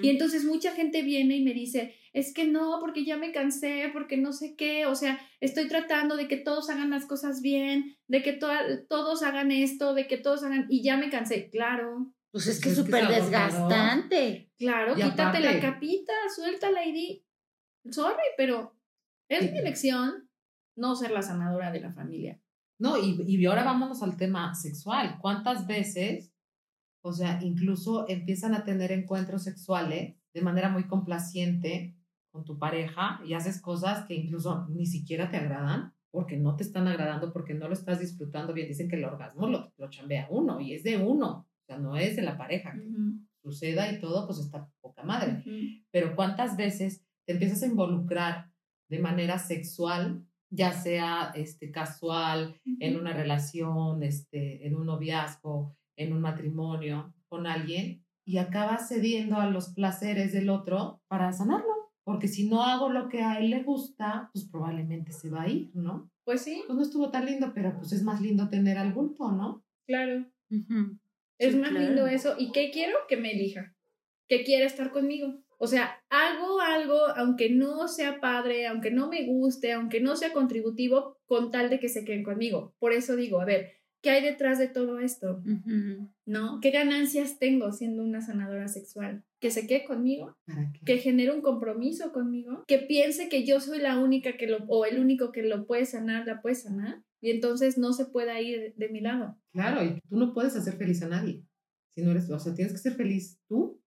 Y entonces mucha gente viene y me dice, es que no, porque ya me cansé, porque no sé qué, o sea, estoy tratando de que todos hagan las cosas bien, de que to- todos hagan esto, de que todos hagan, y ya me cansé. Claro, Pues es Pues que es es súper desgastante. claro, Y quítate la capita, suéltala y di, sorry, pero es mi elección no ser la sanadora de la familia. No, y, y ahora vámonos al tema sexual. ¿Cuántas veces, o sea, incluso empiezan a tener encuentros sexuales de manera muy complaciente con tu pareja y haces cosas que incluso ni siquiera te agradan porque no te están agradando, porque no lo estás disfrutando bien? Dicen que el orgasmo lo, lo chambea uno y es de uno, o sea, no es de la pareja. Que suceda y todo, pues está poca madre. pero cuántas veces te empiezas a involucrar de manera sexual, ya sea este, casual, en una relación, este, en un noviazgo, en un matrimonio con alguien, y acabas cediendo a los placeres del otro para sanarlo. Porque si no hago lo que a él le gusta, pues probablemente se va a ir, ¿no? Pues sí, Pues no estuvo tan lindo, pero pues es más lindo tener al bulto, ¿no? claro. Ujú. Es Sí, más claro. lindo eso. ¿Y qué quiero? Que me elija. Que quiera estar conmigo. O sea, hago algo, aunque no sea padre, aunque no me guste, aunque no sea contributivo, con tal de que se queden conmigo. Por eso digo, a ver, ¿qué hay detrás de todo esto? ¿No? ¿Qué ganancias tengo siendo una sanadora sexual? Que se quede conmigo, ¿Para qué? que genere un compromiso conmigo, que piense que yo soy la única que lo, o el único que lo puede sanar, la puede sanar, y entonces no se pueda ir de mi lado. Claro, y tú no puedes hacer feliz a nadie. Si no eres, o sea, tienes que ser feliz tú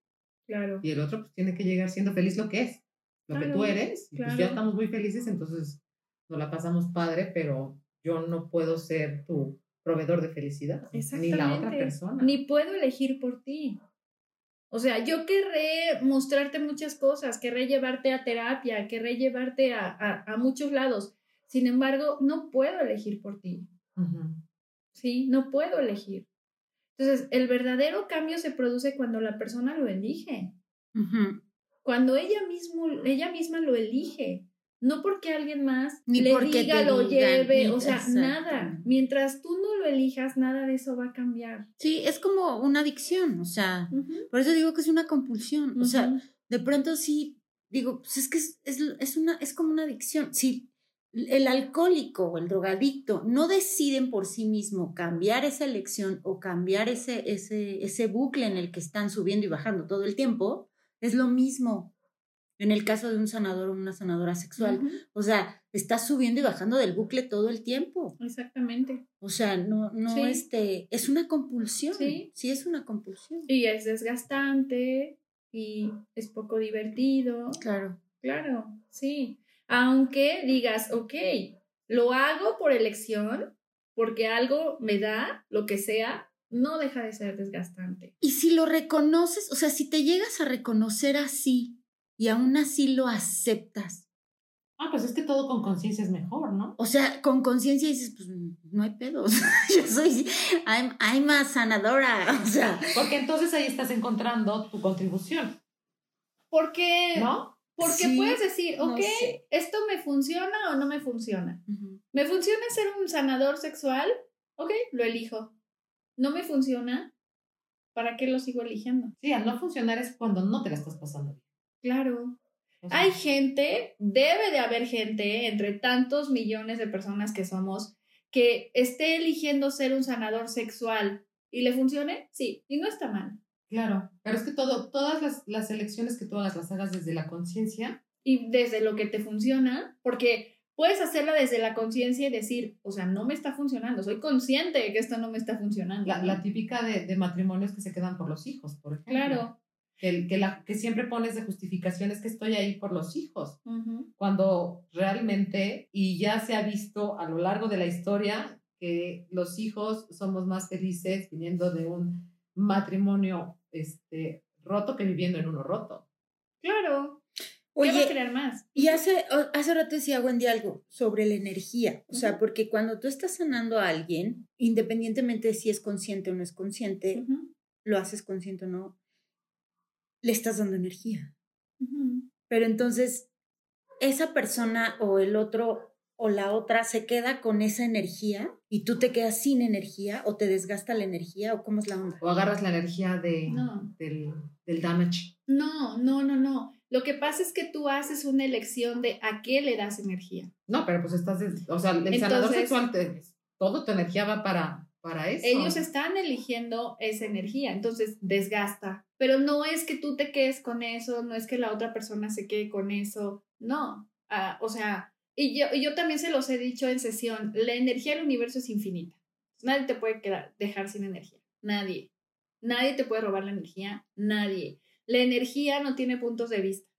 Claro. y el otro pues tiene que llegar siendo feliz lo que es, lo que tú Claro, eres. Y pues claro. ya estamos muy felices, entonces nos la pasamos padre, pero yo no puedo ser tu proveedor de felicidad, ni la otra persona. Ni puedo elegir por ti. O sea, yo querré mostrarte muchas cosas, querré llevarte a terapia, querré llevarte a, a, a muchos lados. Sin embargo, no puedo elegir por ti. ¿Sí? No puedo elegir. Entonces, el verdadero cambio se produce cuando la persona lo elige. Cuando ella, mismo, ella misma lo elige. No porque alguien más Ni le porque diga, lo digan, lleve, o sea, nada. Mientras tú no lo elijas, nada de eso va a cambiar. Sí, es como una adicción, o sea, por eso digo que es una compulsión. O sea, de pronto sí, digo, pues es que es, es, es una, es como una adicción. Si el alcohólico o el drogadicto no deciden por sí mismo cambiar esa elección o cambiar ese, ese, ese bucle en el que están subiendo y bajando todo el tiempo, es lo mismo en el caso de un sanador o una sanadora sexual. O sea, está subiendo y bajando del bucle todo el tiempo. Exactamente. O sea, no, no, Sí. este, es una compulsión. Sí. sí es una compulsión. Y es desgastante y es poco divertido. Claro. Claro, sí. Aunque digas, ok, lo hago por elección, porque algo me da, lo que sea, no deja de ser desgastante. Y si lo reconoces, o sea, si te llegas a reconocer así y aún así lo aceptas, Ah, pues es que todo con conciencia es mejor, ¿no? O sea, con conciencia dices, pues no hay pedos. Yo soy, I'm, I'm a sanadora. O sea. Porque entonces ahí estás encontrando tu contribución. Porque, ¿no? Porque Sí, puedes decir, no ok, sé. ¿esto me funciona o no me funciona? ¿Me funciona ser un sanador sexual? Ok, lo elijo. ¿No me funciona? ¿Para qué lo sigo eligiendo? Sí, al no funcionar es cuando no te la estás pasando bien. Claro. O sea, Hay gente, debe de haber gente, entre tantos millones de personas que somos, que esté eligiendo ser un sanador sexual y le funcione, sí, y no está mal. Claro, pero es que todo, todas las, las elecciones que tú hagas las hagas desde la conciencia. Y desde lo que te funciona, porque puedes hacerla desde la conciencia y decir, o sea, no me está funcionando, soy consciente de que esto no me está funcionando. La, la típica de, de matrimonios que se quedan por los hijos, por ejemplo. Claro. Que, el- que, la, que siempre pones de justificación es que estoy ahí por los hijos. Cuando realmente, y ya se ha visto a lo largo de la historia, que los hijos somos más felices viniendo de un matrimonio este, roto que viviendo en uno roto. Claro. ¿Qué va a Oye, crear más? y hace, hace rato decía Wendy algo sobre la energía. O sea, porque cuando tú estás sanando a alguien, independientemente de si es consciente o no es consciente, lo haces consciente o no, le estás dando energía. Pero entonces, esa persona o el otro o la otra se queda con esa energía y tú te quedas sin energía o te desgasta la energía o cómo es la onda. O agarras la energía de, No. del, del damage. No, no, no, no. Lo que pasa es que tú haces una elección de a qué le das energía. No, pero pues estás, o sea, el sanador Entonces- sexual, te, todo tu energía va para, para eso. Ellos están eligiendo esa energía, entonces desgasta. Pero no es que tú te quedes con eso, no es que la otra persona se quede con eso, no. Ah, o sea, y yo, y yo también se los he dicho en sesión, la energía del universo es infinita. Nadie te puede quedar, dejar sin energía, nadie. Nadie te puede robar la energía, nadie. La energía no tiene puntos de vista.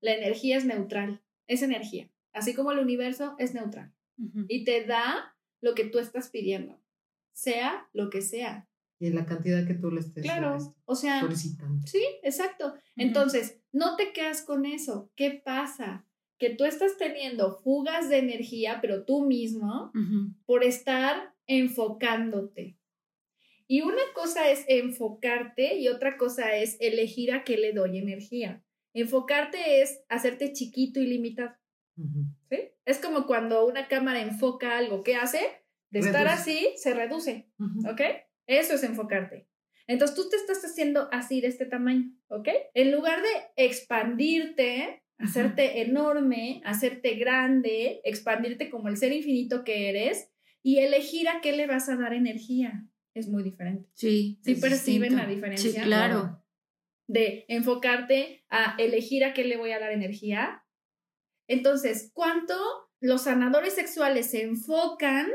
La energía es neutral, es energía. Así como el universo es neutral y te da lo que tú estás pidiendo, sea lo que sea. Y en la cantidad que tú le estés Claro, o sea, solicitando. sí, exacto. Entonces, no te quedas con eso. ¿Qué pasa? Que tú estás teniendo fugas de energía, pero tú mismo, por estar enfocándote. Y una cosa es enfocarte y otra cosa es elegir a qué le doy energía. Enfocarte es hacerte chiquito y limitado. ¿sí? Es como cuando una cámara enfoca algo. ¿Qué hace? De estar así, se reduce. Ujú. ¿ok? Eso es enfocarte. Entonces tú te estás haciendo así de este tamaño, ¿ok? En lugar de expandirte, hacerte enorme, hacerte grande, expandirte como el ser infinito que eres y elegir a qué le vas a dar energía, es muy diferente. Sí. ¿Sí perciben distinto. la diferencia? Sí, claro. De enfocarte a elegir a qué le voy a dar energía. Entonces, ¿cuánto los sanadores sexuales se enfocan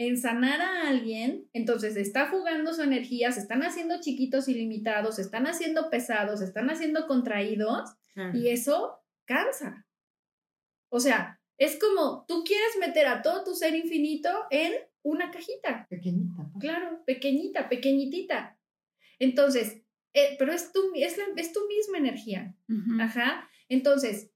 en sanar a alguien? Entonces, está fugando su energía, se están haciendo chiquitos y limitados, se están haciendo pesados, se están haciendo contraídos y eso cansa. O sea, es como tú quieres meter a todo tu ser infinito en una cajita. Pequeñita. Claro, pequeñita, pequeñitita. Entonces, eh, pero es tu, es, la- es tu misma energía. Ajá. Entonces,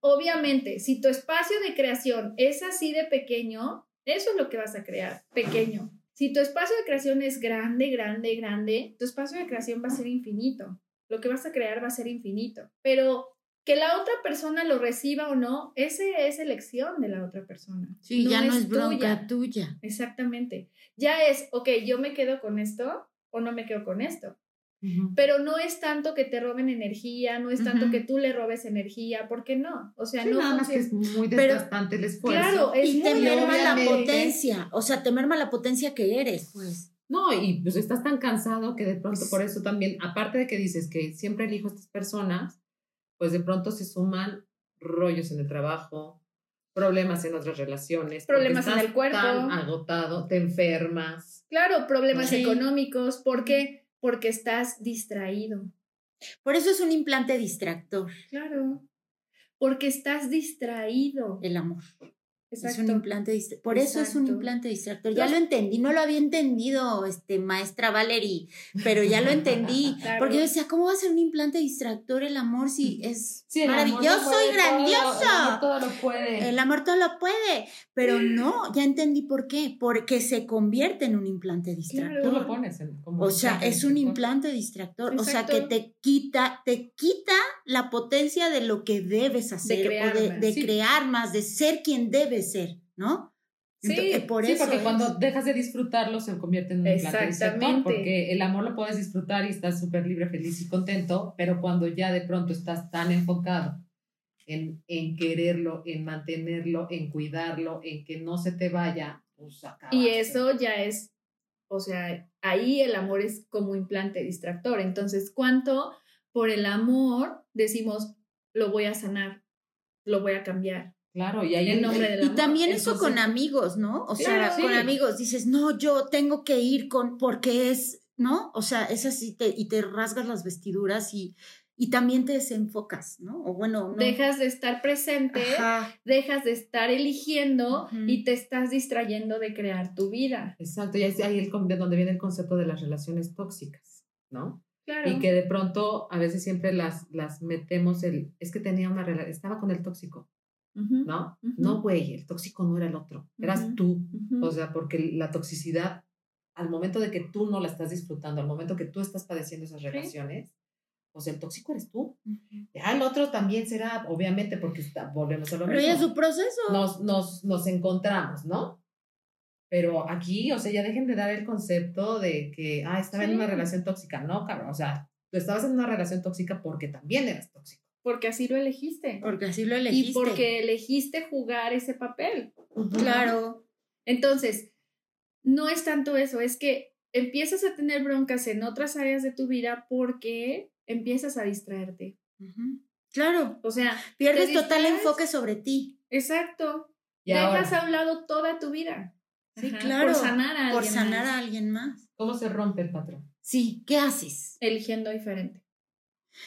obviamente, si tu espacio de creación es así de pequeño, eso es lo que vas a crear, pequeño. Si tu espacio de creación es grande, grande, grande, tu espacio de creación va a ser infinito. Lo que vas a crear va a ser infinito. Pero que la otra persona lo reciba o no, ese es elección de la otra persona. Sí, ya no es tuya. bronca tuya. Exactamente. Ya es, ok, yo me quedo con esto o no me quedo con esto. Ujú. Pero no es tanto que te roben energía, no es tanto Ujú. que tú le robes energía, ¿por qué no? O sea, Sí, no nada más que es muy Pero- desgastante el esfuerzo. Claro, es y te muy merma la potencia. O sea, te merma la potencia que eres, pues. No, y pues estás tan cansado que de pronto por eso también, aparte de que dices que siempre elijo a estas personas, pues de pronto se suman rollos en el trabajo, problemas en otras relaciones, porque Problemas en estás el cuerpo. tan agotado, te enfermas. Claro, problemas Sí. económicos, ¿por qué? Porque estás distraído. Por eso es un implante distractor, Claro. Porque estás distraído. el amor. Es un implante distractor. Por eso es un implante distractor. Ya lo entendí, no lo había entendido, este, maestra Valerie, pero ya lo entendí. Porque yo decía, ¿cómo va a ser un implante distractor el amor si es maravilloso y grandioso? el amor todo lo puede. El amor todo lo puede. Pero no, ya entendí por qué. Porque se convierte en un implante distractor. Tú lo pones como O sea, es un implante distractor. O sea, que te quita, te quita la potencia de lo que debes hacer. De crear, o de, crear más, de ser quien debes ser, ¿no? Sí, eh, por sí, porque cuando dejas de disfrutarlo se convierte en un Exactamente. porque el amor lo puedes disfrutar y estás súper libre, feliz y contento, pero cuando ya de pronto estás tan enfocado en, en quererlo, en mantenerlo, en cuidarlo, en que no se te vaya, pues Y eso ya es, o sea, ahí el amor es como implante distractor. Entonces, ¿cuánto por el amor decimos, lo voy a sanar, lo voy a cambiar? Claro, y ahí nombre de Y también eso con amigos, ¿no? O sea, con amigos dices, no, yo tengo que ir con, porque es, ¿no? O sea, es así, te, y te rasgas las vestiduras y, y también te desenfocas, ¿no? O bueno, dejas de estar presente, dejas de estar eligiendo y te estás distrayendo de crear tu vida. Exacto, y ahí es ahí donde viene el concepto de las relaciones tóxicas, ¿no? Claro. Y que de pronto a veces siempre las, las metemos el, es que tenía una relación, estaba con el tóxico. ¿No? No, güey, el tóxico no era el otro, eras tú. O sea, porque la toxicidad, al momento de que tú no la estás disfrutando, al momento que tú estás padeciendo esas relaciones, pues el tóxico eres tú. Ya el otro también será, obviamente, porque volvemos a lo Pero ya su proceso. Nos, nos, nos encontramos, ¿no? Pero aquí, o sea, ya dejen de dar el concepto de que, ah, estaba en una relación tóxica. No, cabrón, o sea, tú estabas en una relación tóxica porque también eras tóxico. Porque así lo elegiste. Porque así lo elegiste. Y porque elegiste jugar ese papel. Claro. Entonces, no es tanto eso, es que empiezas a tener broncas en otras áreas de tu vida porque empiezas a distraerte. Claro. O sea, pierdes total enfoque sobre ti. Exacto. Dejas a un lado toda tu vida. Sí, claro. Por sanar a alguien Por sanar a alguien más. ¿Cómo se rompe el patrón? Sí, ¿qué haces? Eligiendo diferente.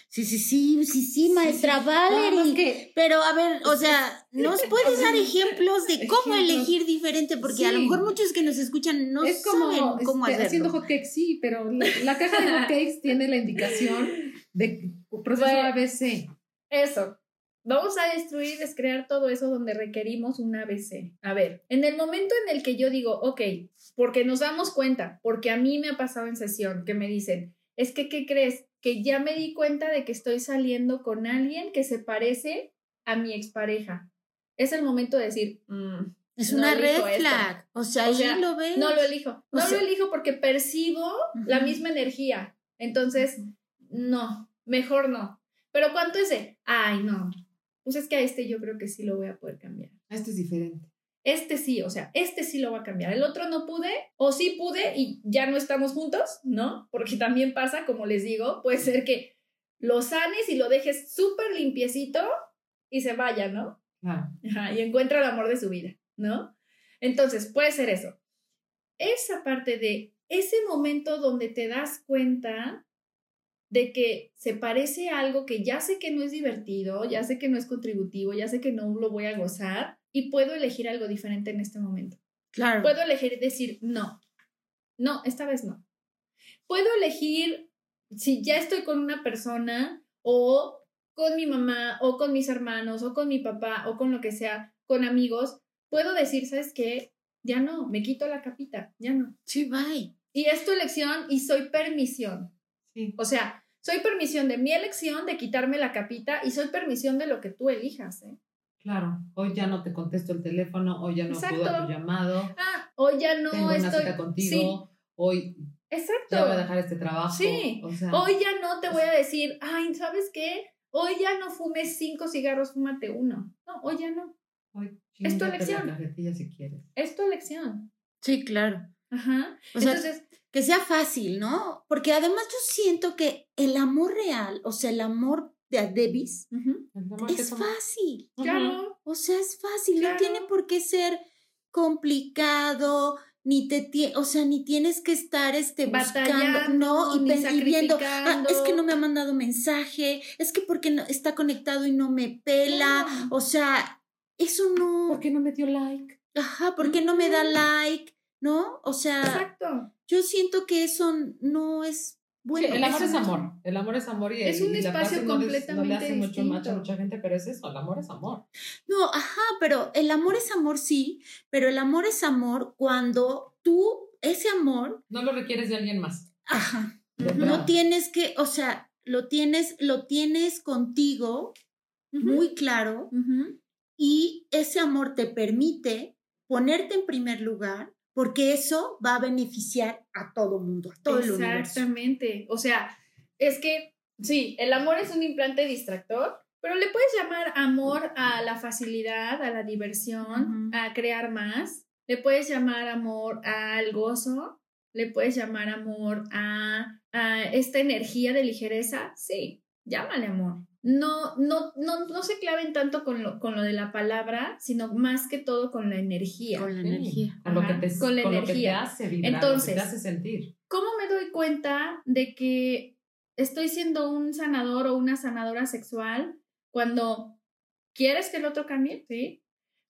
Sí, sí, sí, sí, sí, maestra Valerie. Pero a ver, o sea, ¿nos puedes dar ejemplos de cómo elegir diferente? Porque a lo mejor muchos que nos escuchan no es como, saben cómo este, hacerlo. Haciendo hotcakes, sí, pero la, caja de hotcakes tiene la indicación de proceso ABC. Eso. Vamos a destruir, descrear todo eso donde requerimos un ABC. A ver, en el momento en el que yo digo, ok, porque nos damos cuenta, porque a mí me ha pasado en sesión que me dicen, es que, ¿qué crees? Que ya me di cuenta de que estoy saliendo con alguien que se parece a mi expareja. Es el momento de decir, mm, es una red flag. O sea, ahí lo ves. No lo elijo. No lo elijo porque percibo la misma energía. Entonces, no, mejor no. Pero ¿cuánto es de? Ay, no. Pues es que a este yo creo que sí lo voy a poder cambiar. A este es diferente este sí, o sea, este sí lo va a cambiar, el otro no pude o sí pude y ya no estamos juntos, ¿no? Porque también pasa, como les digo, puede ser que lo sanes y lo dejes súper limpiecito y se vaya, ¿no? Ajá, y encuentra el amor de su vida, ¿no? Entonces, puede ser eso. Esa parte de ese momento donde te das cuenta de que se parece a algo que ya sé que no es divertido, ya sé que no es contributivo, ya sé que no lo voy a gozar, y puedo elegir algo diferente en este momento. Claro. Puedo elegir decir no. No, esta vez no. Puedo elegir si ya estoy con una persona o con mi mamá o con mis hermanos o con mi papá o con lo que sea, con amigos, puedo decir, ¿sabes qué? Ya no, me quito la capita, ya no. Sí, bye. Y es tu elección y soy permisión. Sí. O sea, soy permisión de mi elección de quitarme la capita y soy permisión de lo que tú elijas, ¿eh? Claro, hoy ya no te contesto el teléfono, hoy ya no acudo a tu llamado. Ah, hoy ya no tengo una cita contigo, hoy Exacto. ya voy a dejar este trabajo. Sí, hoy ya no te voy a decir, ay, ¿sabes qué? Hoy ya no fumes cinco cigarros, fúmate uno. No, hoy ya no. Hoy, es tu elección. si quieres. Es tu elección. Sí, claro. Ajá. O Entonces, sea, que sea fácil, ¿no? Porque además yo siento que el amor real, o sea, el amor de Adebis, es fácil. Claro. O sea, es fácil, no tiene por qué ser complicado, ni te o sea, ni tienes que estar este buscando, no, y, viendo, ah, es que no me ha mandado mensaje, es que porque no, está conectado y no me pela, o sea, eso no... ¿Por qué no me dio like? Ajá, ¿por qué no me da like? ¿No? O sea, Exacto. yo siento que eso no es bueno. Sí, el amor es amor. El amor es amor y, Es un y la espacio frase no les- no le completamente hace mucho macho a mucha gente, pero es eso, el amor es amor. No, ajá, pero el amor es amor, sí, pero el amor es amor cuando tú, ese amor, No lo requieres de alguien más. ajá, no tienes que, o sea, lo tienes, lo tienes contigo muy claro y ese amor te permite ponerte en primer lugar porque eso va a beneficiar a todo mundo, a todo el universo. Exactamente. O sea, es que sí, el amor es un implante distractor, pero le puedes llamar amor a la facilidad, a la diversión, a crear más. Le puedes llamar amor al gozo. Le puedes llamar amor a, a esta energía de ligereza. Sí, llámale amor. No, no, no, no se claven tanto con lo, con lo de la palabra, sino más que todo con la energía. Con la Sí, energía. Con lo que te, con la con lo que te energía. hace vibrar, Entonces, lo que te hace sentir. ¿Cómo me doy cuenta de que estoy siendo un sanador o una sanadora sexual cuando quieres que el otro cambie? ¿Sí?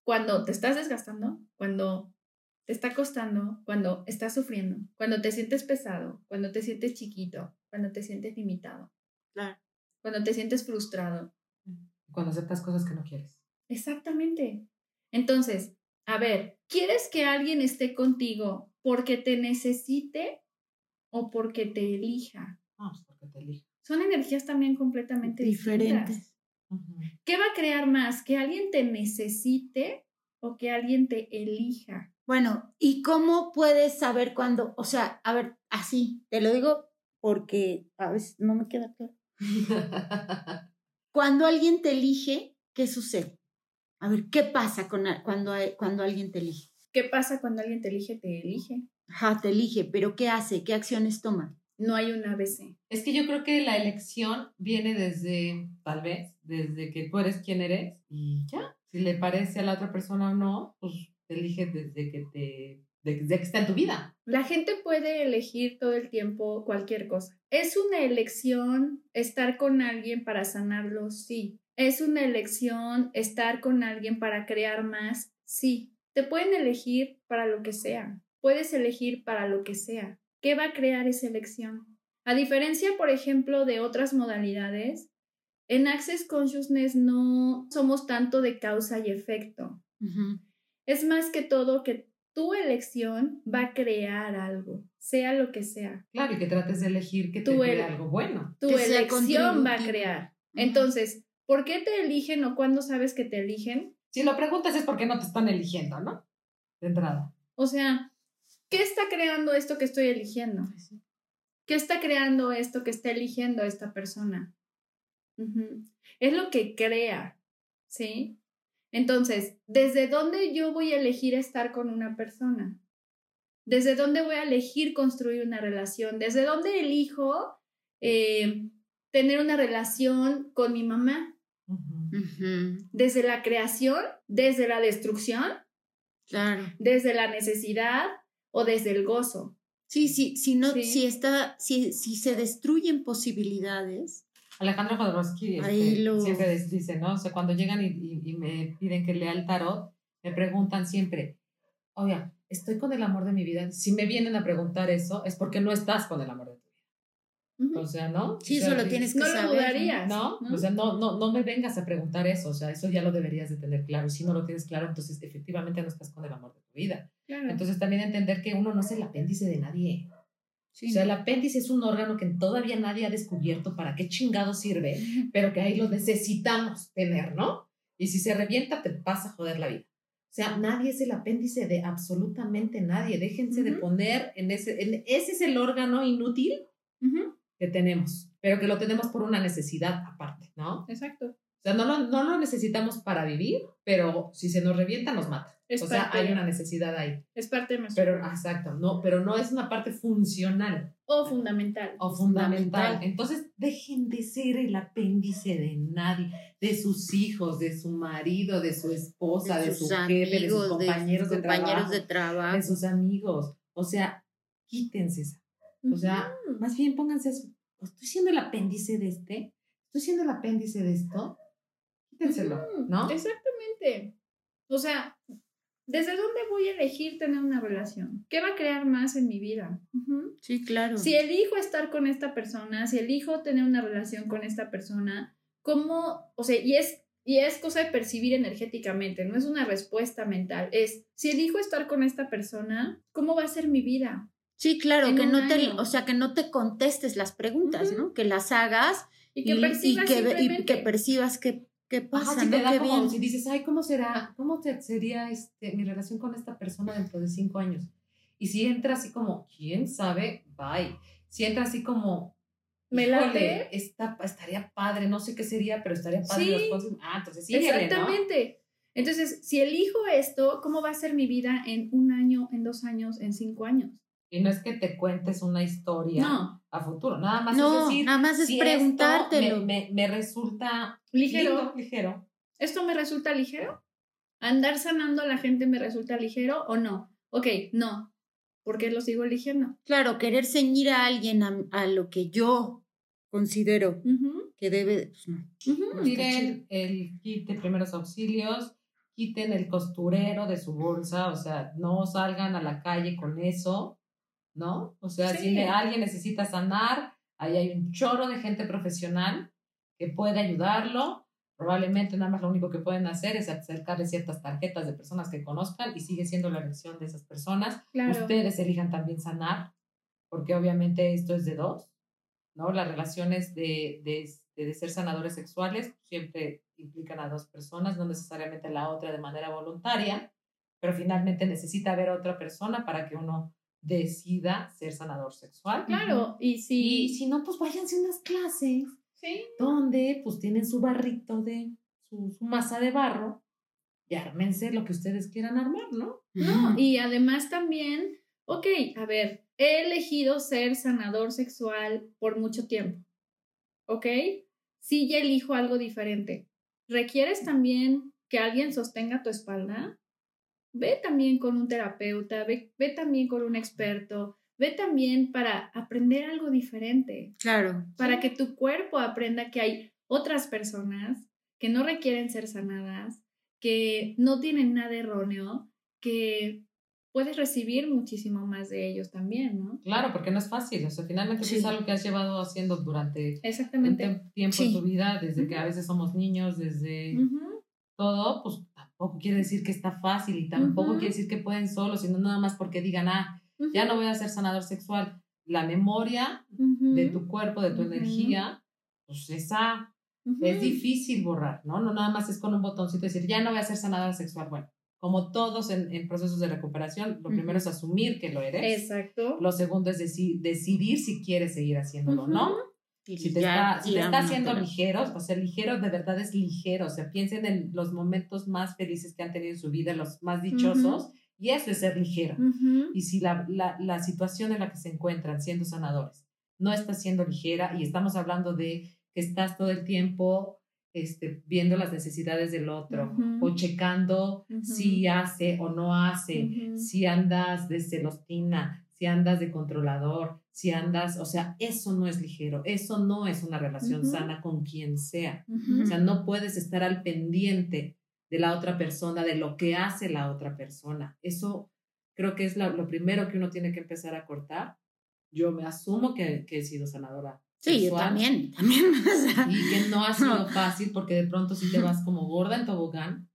Cuando te estás desgastando, cuando te está costando, cuando estás sufriendo, cuando te sientes pesado, cuando te sientes chiquito, cuando te sientes limitado, Claro. Cuando te sientes frustrado. Cuando aceptas cosas que no quieres. Exactamente. Entonces, a ver, ¿quieres que alguien esté contigo porque te necesite o porque te elija? No, pues porque te elijo. Son energías también completamente diferentes. Diferentes. Ujú. ¿Qué va a crear más? ¿Que alguien te necesite o que alguien te elija? Bueno, ¿y cómo puedes saber cuándo? O sea, a ver, así, te lo digo porque a veces no me queda claro. Cuando alguien te elige, ¿qué sucede? A ver, ¿qué pasa con, cuando, cuando alguien te elige? ¿Qué pasa cuando alguien te elige? Te elige. Ajá, te elige, pero ¿qué hace? ¿Qué acciones toma? No hay un ABC. Es que yo creo que la elección viene desde, tal vez, desde que tú eres quien eres y ya. Si le parece a la otra persona o no, pues te elige desde que te, desde que está en tu vida. La gente puede elegir todo el tiempo cualquier cosa. ¿Es una elección estar con alguien para sanarlo? Sí. ¿Es una elección estar con alguien para crear más? Sí. Te pueden elegir para lo que sea. Puedes elegir para lo que sea. ¿Qué va a crear esa elección? A diferencia, por ejemplo, de otras modalidades, en Access Consciousness no somos tanto de causa y efecto. Es más que todo que tu elección va a crear algo, sea lo que sea. Claro, y que trates de elegir que te Tú dé el- algo bueno. Tu elección va a crear. Entonces, ¿por qué te eligen o cuándo sabes que te eligen? Si lo preguntas es porque no te están eligiendo, ¿no? De entrada. O sea, ¿qué está creando esto que estoy eligiendo? ¿Qué está creando esto que está eligiendo esta persona? Es lo que crea, ¿sí? Entonces, ¿desde dónde yo voy a elegir estar con una persona? ¿Desde dónde voy a elegir construir una relación? ¿Desde dónde elijo eh, tener una relación con mi mamá? ¿Desde la creación? ¿Desde la destrucción? Claro. ¿Desde la necesidad? ¿O desde el gozo? Sí, sí, si no, Sí. si está, si, si se destruyen posibilidades, Alejandro Jodorowsky este, lo- siempre dice, ¿no? O sea, cuando llegan y, y- y me piden que lea el tarot, me preguntan siempre, oye, estoy con el amor de mi vida. Si me vienen a preguntar eso, es porque no estás con el amor de tu vida. Ujú. O sea, ¿no? sí, O sea, eso lo tienes que No lo saber. dudarías. ¿No? ¿no? O sea, no, no, no me vengas a preguntar eso. O sea, eso ya lo deberías de tener claro. Y si no lo tienes claro, entonces efectivamente no estás con el amor de tu vida. Claro. Entonces también entender que uno no es el apéndice de nadie. Sí. O sea, el apéndice es un órgano que todavía nadie ha descubierto para qué chingado sirve, pero que ahí lo necesitamos tener, ¿no? Y si se revienta, te pasa a joder la vida. O sea, nadie es el apéndice de absolutamente nadie. Déjense de poner en ese, en- ese es el órgano inútil que tenemos, pero que lo tenemos por una necesidad aparte, ¿no? Exacto. O sea, no lo, no lo necesitamos para vivir, pero si se nos revienta, nos mata. Es o sea, hay de- una necesidad ahí. Es parte de nuestro Pero, exacto, no, pero no es una parte funcional o fundamental. o fundamental. Fundamental. Entonces, dejen de ser el apéndice de nadie, de sus hijos, de su marido, de su esposa, de, su sus jefe, de sus amigos, compañeros de, compañeros trabajo, de trabajo. de sus amigos. O sea, quítense esa. O sea, más bien pónganse eso. Estoy siendo el apéndice de este, estoy siendo el apéndice de esto. Quítenselo, Ujú, ¿no? Exactamente. O sea, ¿desde dónde voy a elegir tener una relación? ¿Qué va a crear más en mi vida? Sí, claro. Si elijo estar con esta persona, si elijo tener una relación con esta persona, ¿cómo? O sea, y es, y es cosa de percibir energéticamente, no es una respuesta mental. Es, si elijo estar con esta persona, ¿cómo va a ser mi vida? Sí, claro, que no te, o sea, que no te contestes las preguntas, ¿no? Que las hagas y que percibas, y que, percibas que ¿Qué pasa? si te da como, si dices, ay, ¿cómo será? ¿Cómo te, sería este, mi relación con esta persona dentro de cinco años? Y si entra así como, ¿quién sabe? Bye. Si entra así como, me late. Está, estaría padre, no sé qué sería, pero estaría padre sí. Ah, entonces sí. Exactamente. Entonces, si elijo esto, ¿cómo va a ser mi vida en un año, en dos años, en cinco años? Y no es que te cuentes una historia a futuro, nada más no, es decir, nada más es preguntártelo. Me, me, resulta ligero. ligero. ¿Esto me resulta ligero? ¿Andar sanando a la gente me resulta ligero o no? Ok, no. ¿Por qué lo sigo eligiendo? Claro, querer ceñir a alguien a, lo que yo considero que debe. Pues no. Miren el kit de primeros auxilios, quiten el costurero de su bolsa, o sea, no salgan a la calle con eso ¿no? O sea, si alguien necesita sanar, ahí hay un chorro de gente profesional que puede ayudarlo. Probablemente nada más lo único que pueden hacer es acercarle ciertas tarjetas de personas que conozcan y sigue siendo la elección de esas personas. Ustedes elijan también sanar, porque obviamente esto es de dos, ¿no? Las relaciones de, de, de ser sanadores sexuales siempre implican a dos personas, no necesariamente la otra de manera voluntaria, pero finalmente necesita haber otra persona para que uno decida ser sanador sexual. Claro, y si... Y si no, pues váyanse a unas clases. Sí. Donde pues tienen su barrito de, su, masa de barro y ármense lo que ustedes quieran armar, ¿no? No, y además también, ok, a ver, he elegido ser sanador sexual por mucho tiempo, ¿ok? Si ya elijo algo diferente. ¿Requieres también que alguien sostenga tu espalda? Ve también con un terapeuta, ve, ve también con un experto, ve también para aprender algo diferente. Claro. Para que tu cuerpo aprenda que hay otras personas que no requieren ser sanadas, que no tienen nada erróneo, que puedes recibir muchísimo más de ellos también, ¿no? Claro, porque no es fácil, o sea, finalmente es algo que has llevado haciendo durante Exactamente. un tiempo en tu vida, desde que a veces somos niños, desde todo, pues tampoco quiere decir que está fácil y tampoco quiere decir que pueden solos, sino nada más porque digan, ah, ya no voy a ser sanador sexual. La memoria de tu cuerpo, de tu energía, pues esa es difícil borrar, ¿no? No nada más es con un botoncito decir, ya no voy a ser sanador sexual. Bueno, como todos en, en procesos de recuperación, lo primero es asumir que lo eres. Exacto. Lo segundo es decidir si quieres seguir haciéndolo o no. Si te, está, si te está haciendo ligeros, o sea, ligero de verdad es ligero, o sea, piensen en los momentos más felices que han tenido en su vida, los más dichosos, y eso es ser ligero. Y si la, la, la, situación en la que se encuentran siendo sanadores no está siendo ligera, y estamos hablando de que estás todo el tiempo este, viendo las necesidades del otro o checando si hace o no hace, si andas de celostina, si andas de controlador, si andas, o sea, eso no es ligero, eso no es una relación sana con quien sea. O sea, no puedes estar al pendiente de la otra persona, de lo que hace la otra persona. Eso creo que es lo primero que uno tiene que empezar a cortar. Yo me asumo que, que he sido sanadora. Sí, yo también, también. y que no ha sido fácil porque de pronto sí te vas como gorda en tobogán,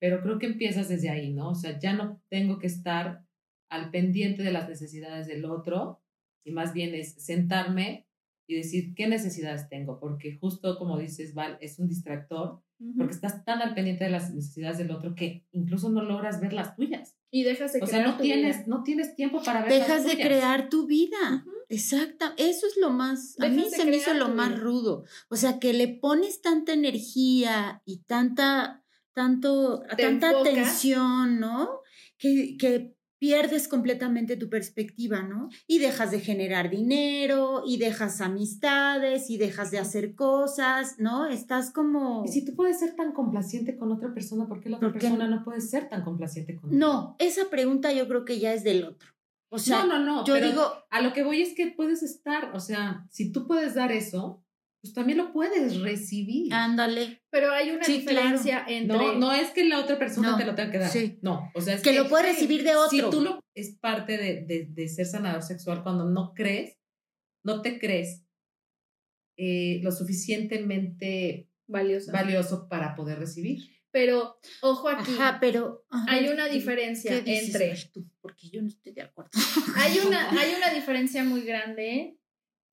pero creo que empiezas desde ahí, ¿no? O sea, ya no tengo que estar al pendiente de las necesidades del otro, y más bien es sentarme y decir qué necesidades tengo, porque justo como dices, Val, es un distractor, porque estás tan al pendiente de las necesidades del otro que incluso no logras ver las tuyas. Y dejas de o crear sea, no tienes, no tienes tiempo para ver Dejas de crear tu vida. Exacto. Eso es lo más, a mí se me hizo lo más rudo. O sea, que le pones tanta energía y tanta, tanto, tanta atención, ¿no? Que, que pierdes completamente tu perspectiva, ¿no? Y dejas de generar dinero, y dejas amistades, y dejas de hacer cosas, ¿no? Estás como... Y si tú puedes ser tan complaciente con otra persona, ¿por qué la otra persona no puede ser tan complaciente contigo? No, esa pregunta yo creo que ya es del otro. O sea, no, no, no. Yo digo... A lo que voy es que puedes estar, o sea, si tú puedes dar eso, pues también lo puedes recibir. Ándale. Pero hay una Sí, diferencia entre. No, no es que la otra persona No, te lo tenga que dar. sí. No, o sea, es Que lo puede recibir de Si otro. tú lo es parte de, de, de ser sanador sexual cuando no crees, no te crees eh, lo suficientemente valiosa. valioso para poder recibir. Pero, ojo aquí. Ajá, pero. Hay una ¿qué- diferencia qué dices, entre- tú? Porque yo no estoy de acuerdo. Hay una, hay una diferencia muy grande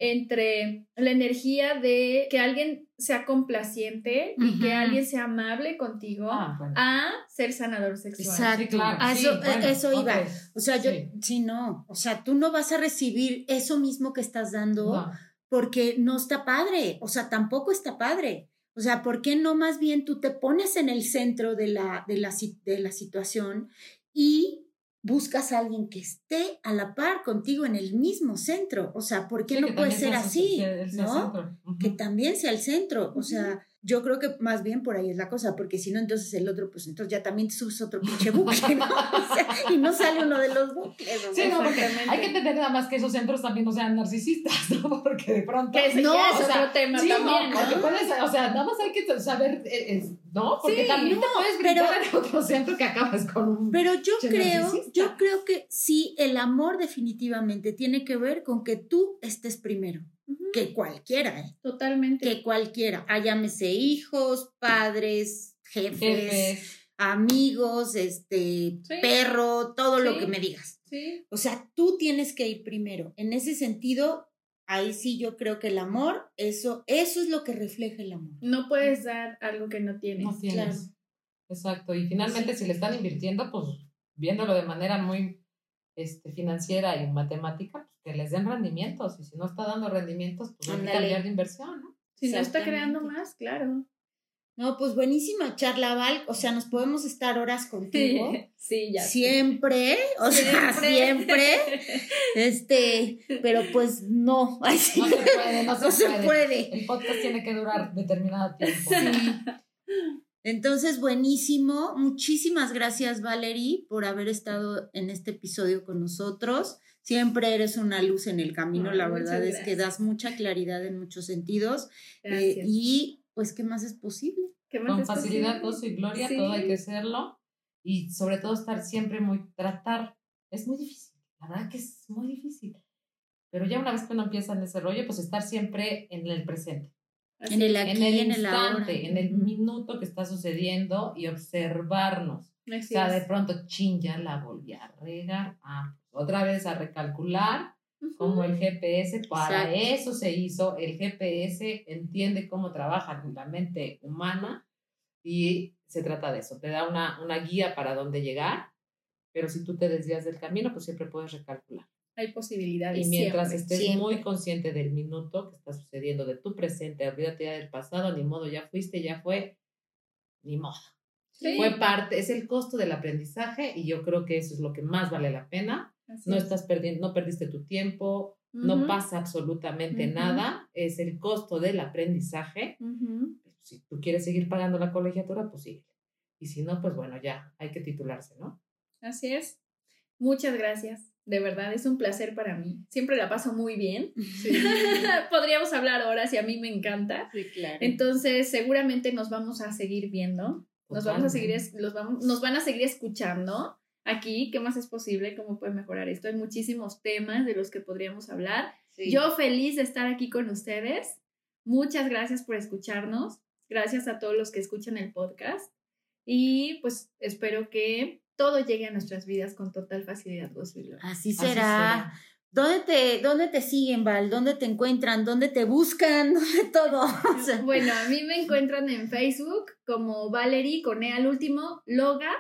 entre la energía de que alguien sea complaciente y que alguien sea amable contigo Ah, bueno. a ser sanador sexual. Exacto. Sí, claro. A sí, eso, bueno, eso iba. O sea, yo, Sí. sí. no. O sea, tú no vas a recibir eso mismo que estás dando No. porque no está padre. O sea, tampoco está padre. O sea, ¿por qué no más bien tú te pones en el centro de la, de la, de la situación y buscas a alguien que esté a la par contigo en el mismo centro? O sea, ¿por qué Sí, no puede ser así? sea- sea ¿No? que también sea el centro. O sea, yo creo que más bien por ahí es la cosa, porque si no, entonces el otro, pues entonces ya también subes otro pinche bucle, ¿no? O sea, y no sale uno de los bucles. o Sí, no, porque hay que entender nada más que esos centros también no sean narcisistas, ¿no? Porque de pronto. Que No, ya es sea, otro tema Sí, también, no, porque ¿no? puedes, o sea, nada más hay que saber, eh, eh, ¿no? Porque Sí, también te no, puedes pero- en otro centro que acabas con un... Pero yo creo, narcisista. yo creo que sí, el amor definitivamente tiene que ver con que tú estés primero, Que cualquiera, ¿eh? Totalmente. que cualquiera, ah, llámese hijos, padres, jefes, Jefes. amigos, este, Sí. perro, todo lo que me digas. Sí, O sea, tú tienes que ir primero. En ese sentido, ahí sí yo creo que el amor, eso, eso es lo que refleja el amor. no puedes dar algo que no tienes. No tienes. claro. Exacto. Y finalmente, si le están invirtiendo, pues viéndolo de manera muy este, financiera y matemática, pues que les den rendimientos. Y si no está dando rendimientos, pues hay que cambiar de inversión, ¿no? Si no está creando más, claro. No, pues buenísima charla, Val. O sea, nos podemos estar horas contigo. Sí, ya. Siempre, o sea, siempre. Este, pero pues no. Ay, sí. No se puede, no se, No se puede. puede. El podcast tiene que durar determinado tiempo. Entonces, buenísimo. Muchísimas gracias, Valerie, por haber estado en este episodio con nosotros. Siempre eres una luz en el camino, la verdad es que das mucha claridad en muchos sentidos. Eh, y pues, ¿qué más es posible? ¿Qué más Con es facilidad, gozo y gloria, Sí. todo hay que hacerlo. Y sobre todo estar siempre muy, tratar. Es muy difícil, la verdad que es muy difícil. Pero ya una vez que uno empieza en ese rollo, pues estar siempre en el presente. Así En el es. aquí, en el en el ahora. instante, en el minuto que está sucediendo y observarnos. O sea, de pronto, chin, ya la volví a regar. Ah, otra vez a recalcular como el GPS, para Exacto. eso se hizo, el GPS entiende cómo trabaja la mente humana y se trata de eso, te da una, una guía para dónde llegar, pero si tú te desvías del camino, pues siempre puedes recalcular. Hay posibilidades. Y mientras siempre. estés siempre. muy consciente del minuto que está sucediendo, de tu presente, olvídate ya del pasado, ni modo, ya fuiste, ya fue, ni modo. Sí. Fue parte, es el costo del aprendizaje y yo creo que eso es lo que más vale la pena. Así No es. estás perdiendo, no perdiste tu tiempo, no pasa absolutamente nada, es el costo del aprendizaje. Si tú quieres seguir pagando la colegiatura, pues sí. Y si no, pues bueno, ya hay que titularse, ¿no? Así es. Muchas gracias. De verdad, es un placer para mí. Siempre la paso muy bien. Podríamos hablar horas y a mí me encanta. Sí, claro. Entonces, seguramente nos vamos a seguir viendo. Nos vamos a seguir, los vamos, nos van a seguir escuchando aquí. ¿Qué más es posible? ¿Cómo puede mejorar esto? Hay muchísimos temas de los que podríamos hablar. Sí. Yo feliz de estar aquí con ustedes. Muchas gracias por escucharnos. Gracias a todos los que escuchan el podcast. Y pues espero que todo llegue a nuestras vidas con total facilidad, gloria. Así Así será. será. ¿Dónde te, ¿Dónde te siguen, Val? ¿Dónde te encuentran? ¿Dónde te buscan? ¿Dónde todo? O sea, Bueno, a mí me encuentran en Facebook como Valerie con E al último, Loga.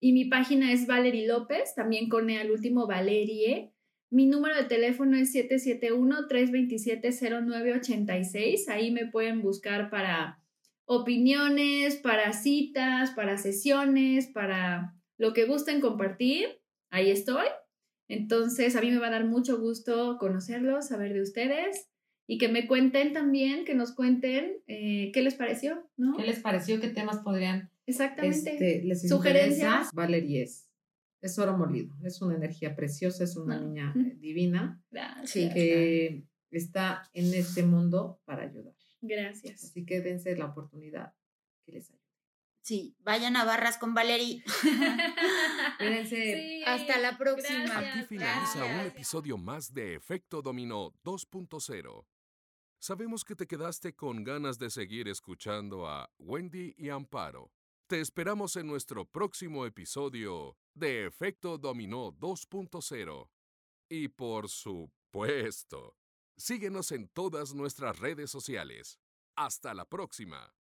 Y mi página es Valerie López, también con E al último, Valerie. Mi número de teléfono es 771-327-0986. Ahí me pueden buscar para opiniones, para citas, para sesiones, para lo que gusten compartir. Ahí estoy. Entonces, a mí me va a dar mucho gusto conocerlos, saber de ustedes y que me cuenten también, que nos cuenten eh, qué les pareció, ¿no? ¿Qué les pareció? ¿Qué temas podrían Exactamente. este, les Sugerencias. Valerie es. Es oro molido. Es una energía preciosa, es una No. niña eh, divina Gracias. Que está en este mundo para ayudar. Gracias. Así que dense la oportunidad que les ayude. Sí, vayan a barras con Valerie. Cuídense. Sí, Hasta la próxima. gracias, Aquí finaliza un episodio más de Efecto Dominó 2.0. Sabemos que te quedaste con ganas de seguir escuchando a Wendy y Amparo. Te esperamos en nuestro próximo episodio de Efecto Dominó 2.0. Y por supuesto, síguenos en todas nuestras redes sociales. Hasta la próxima.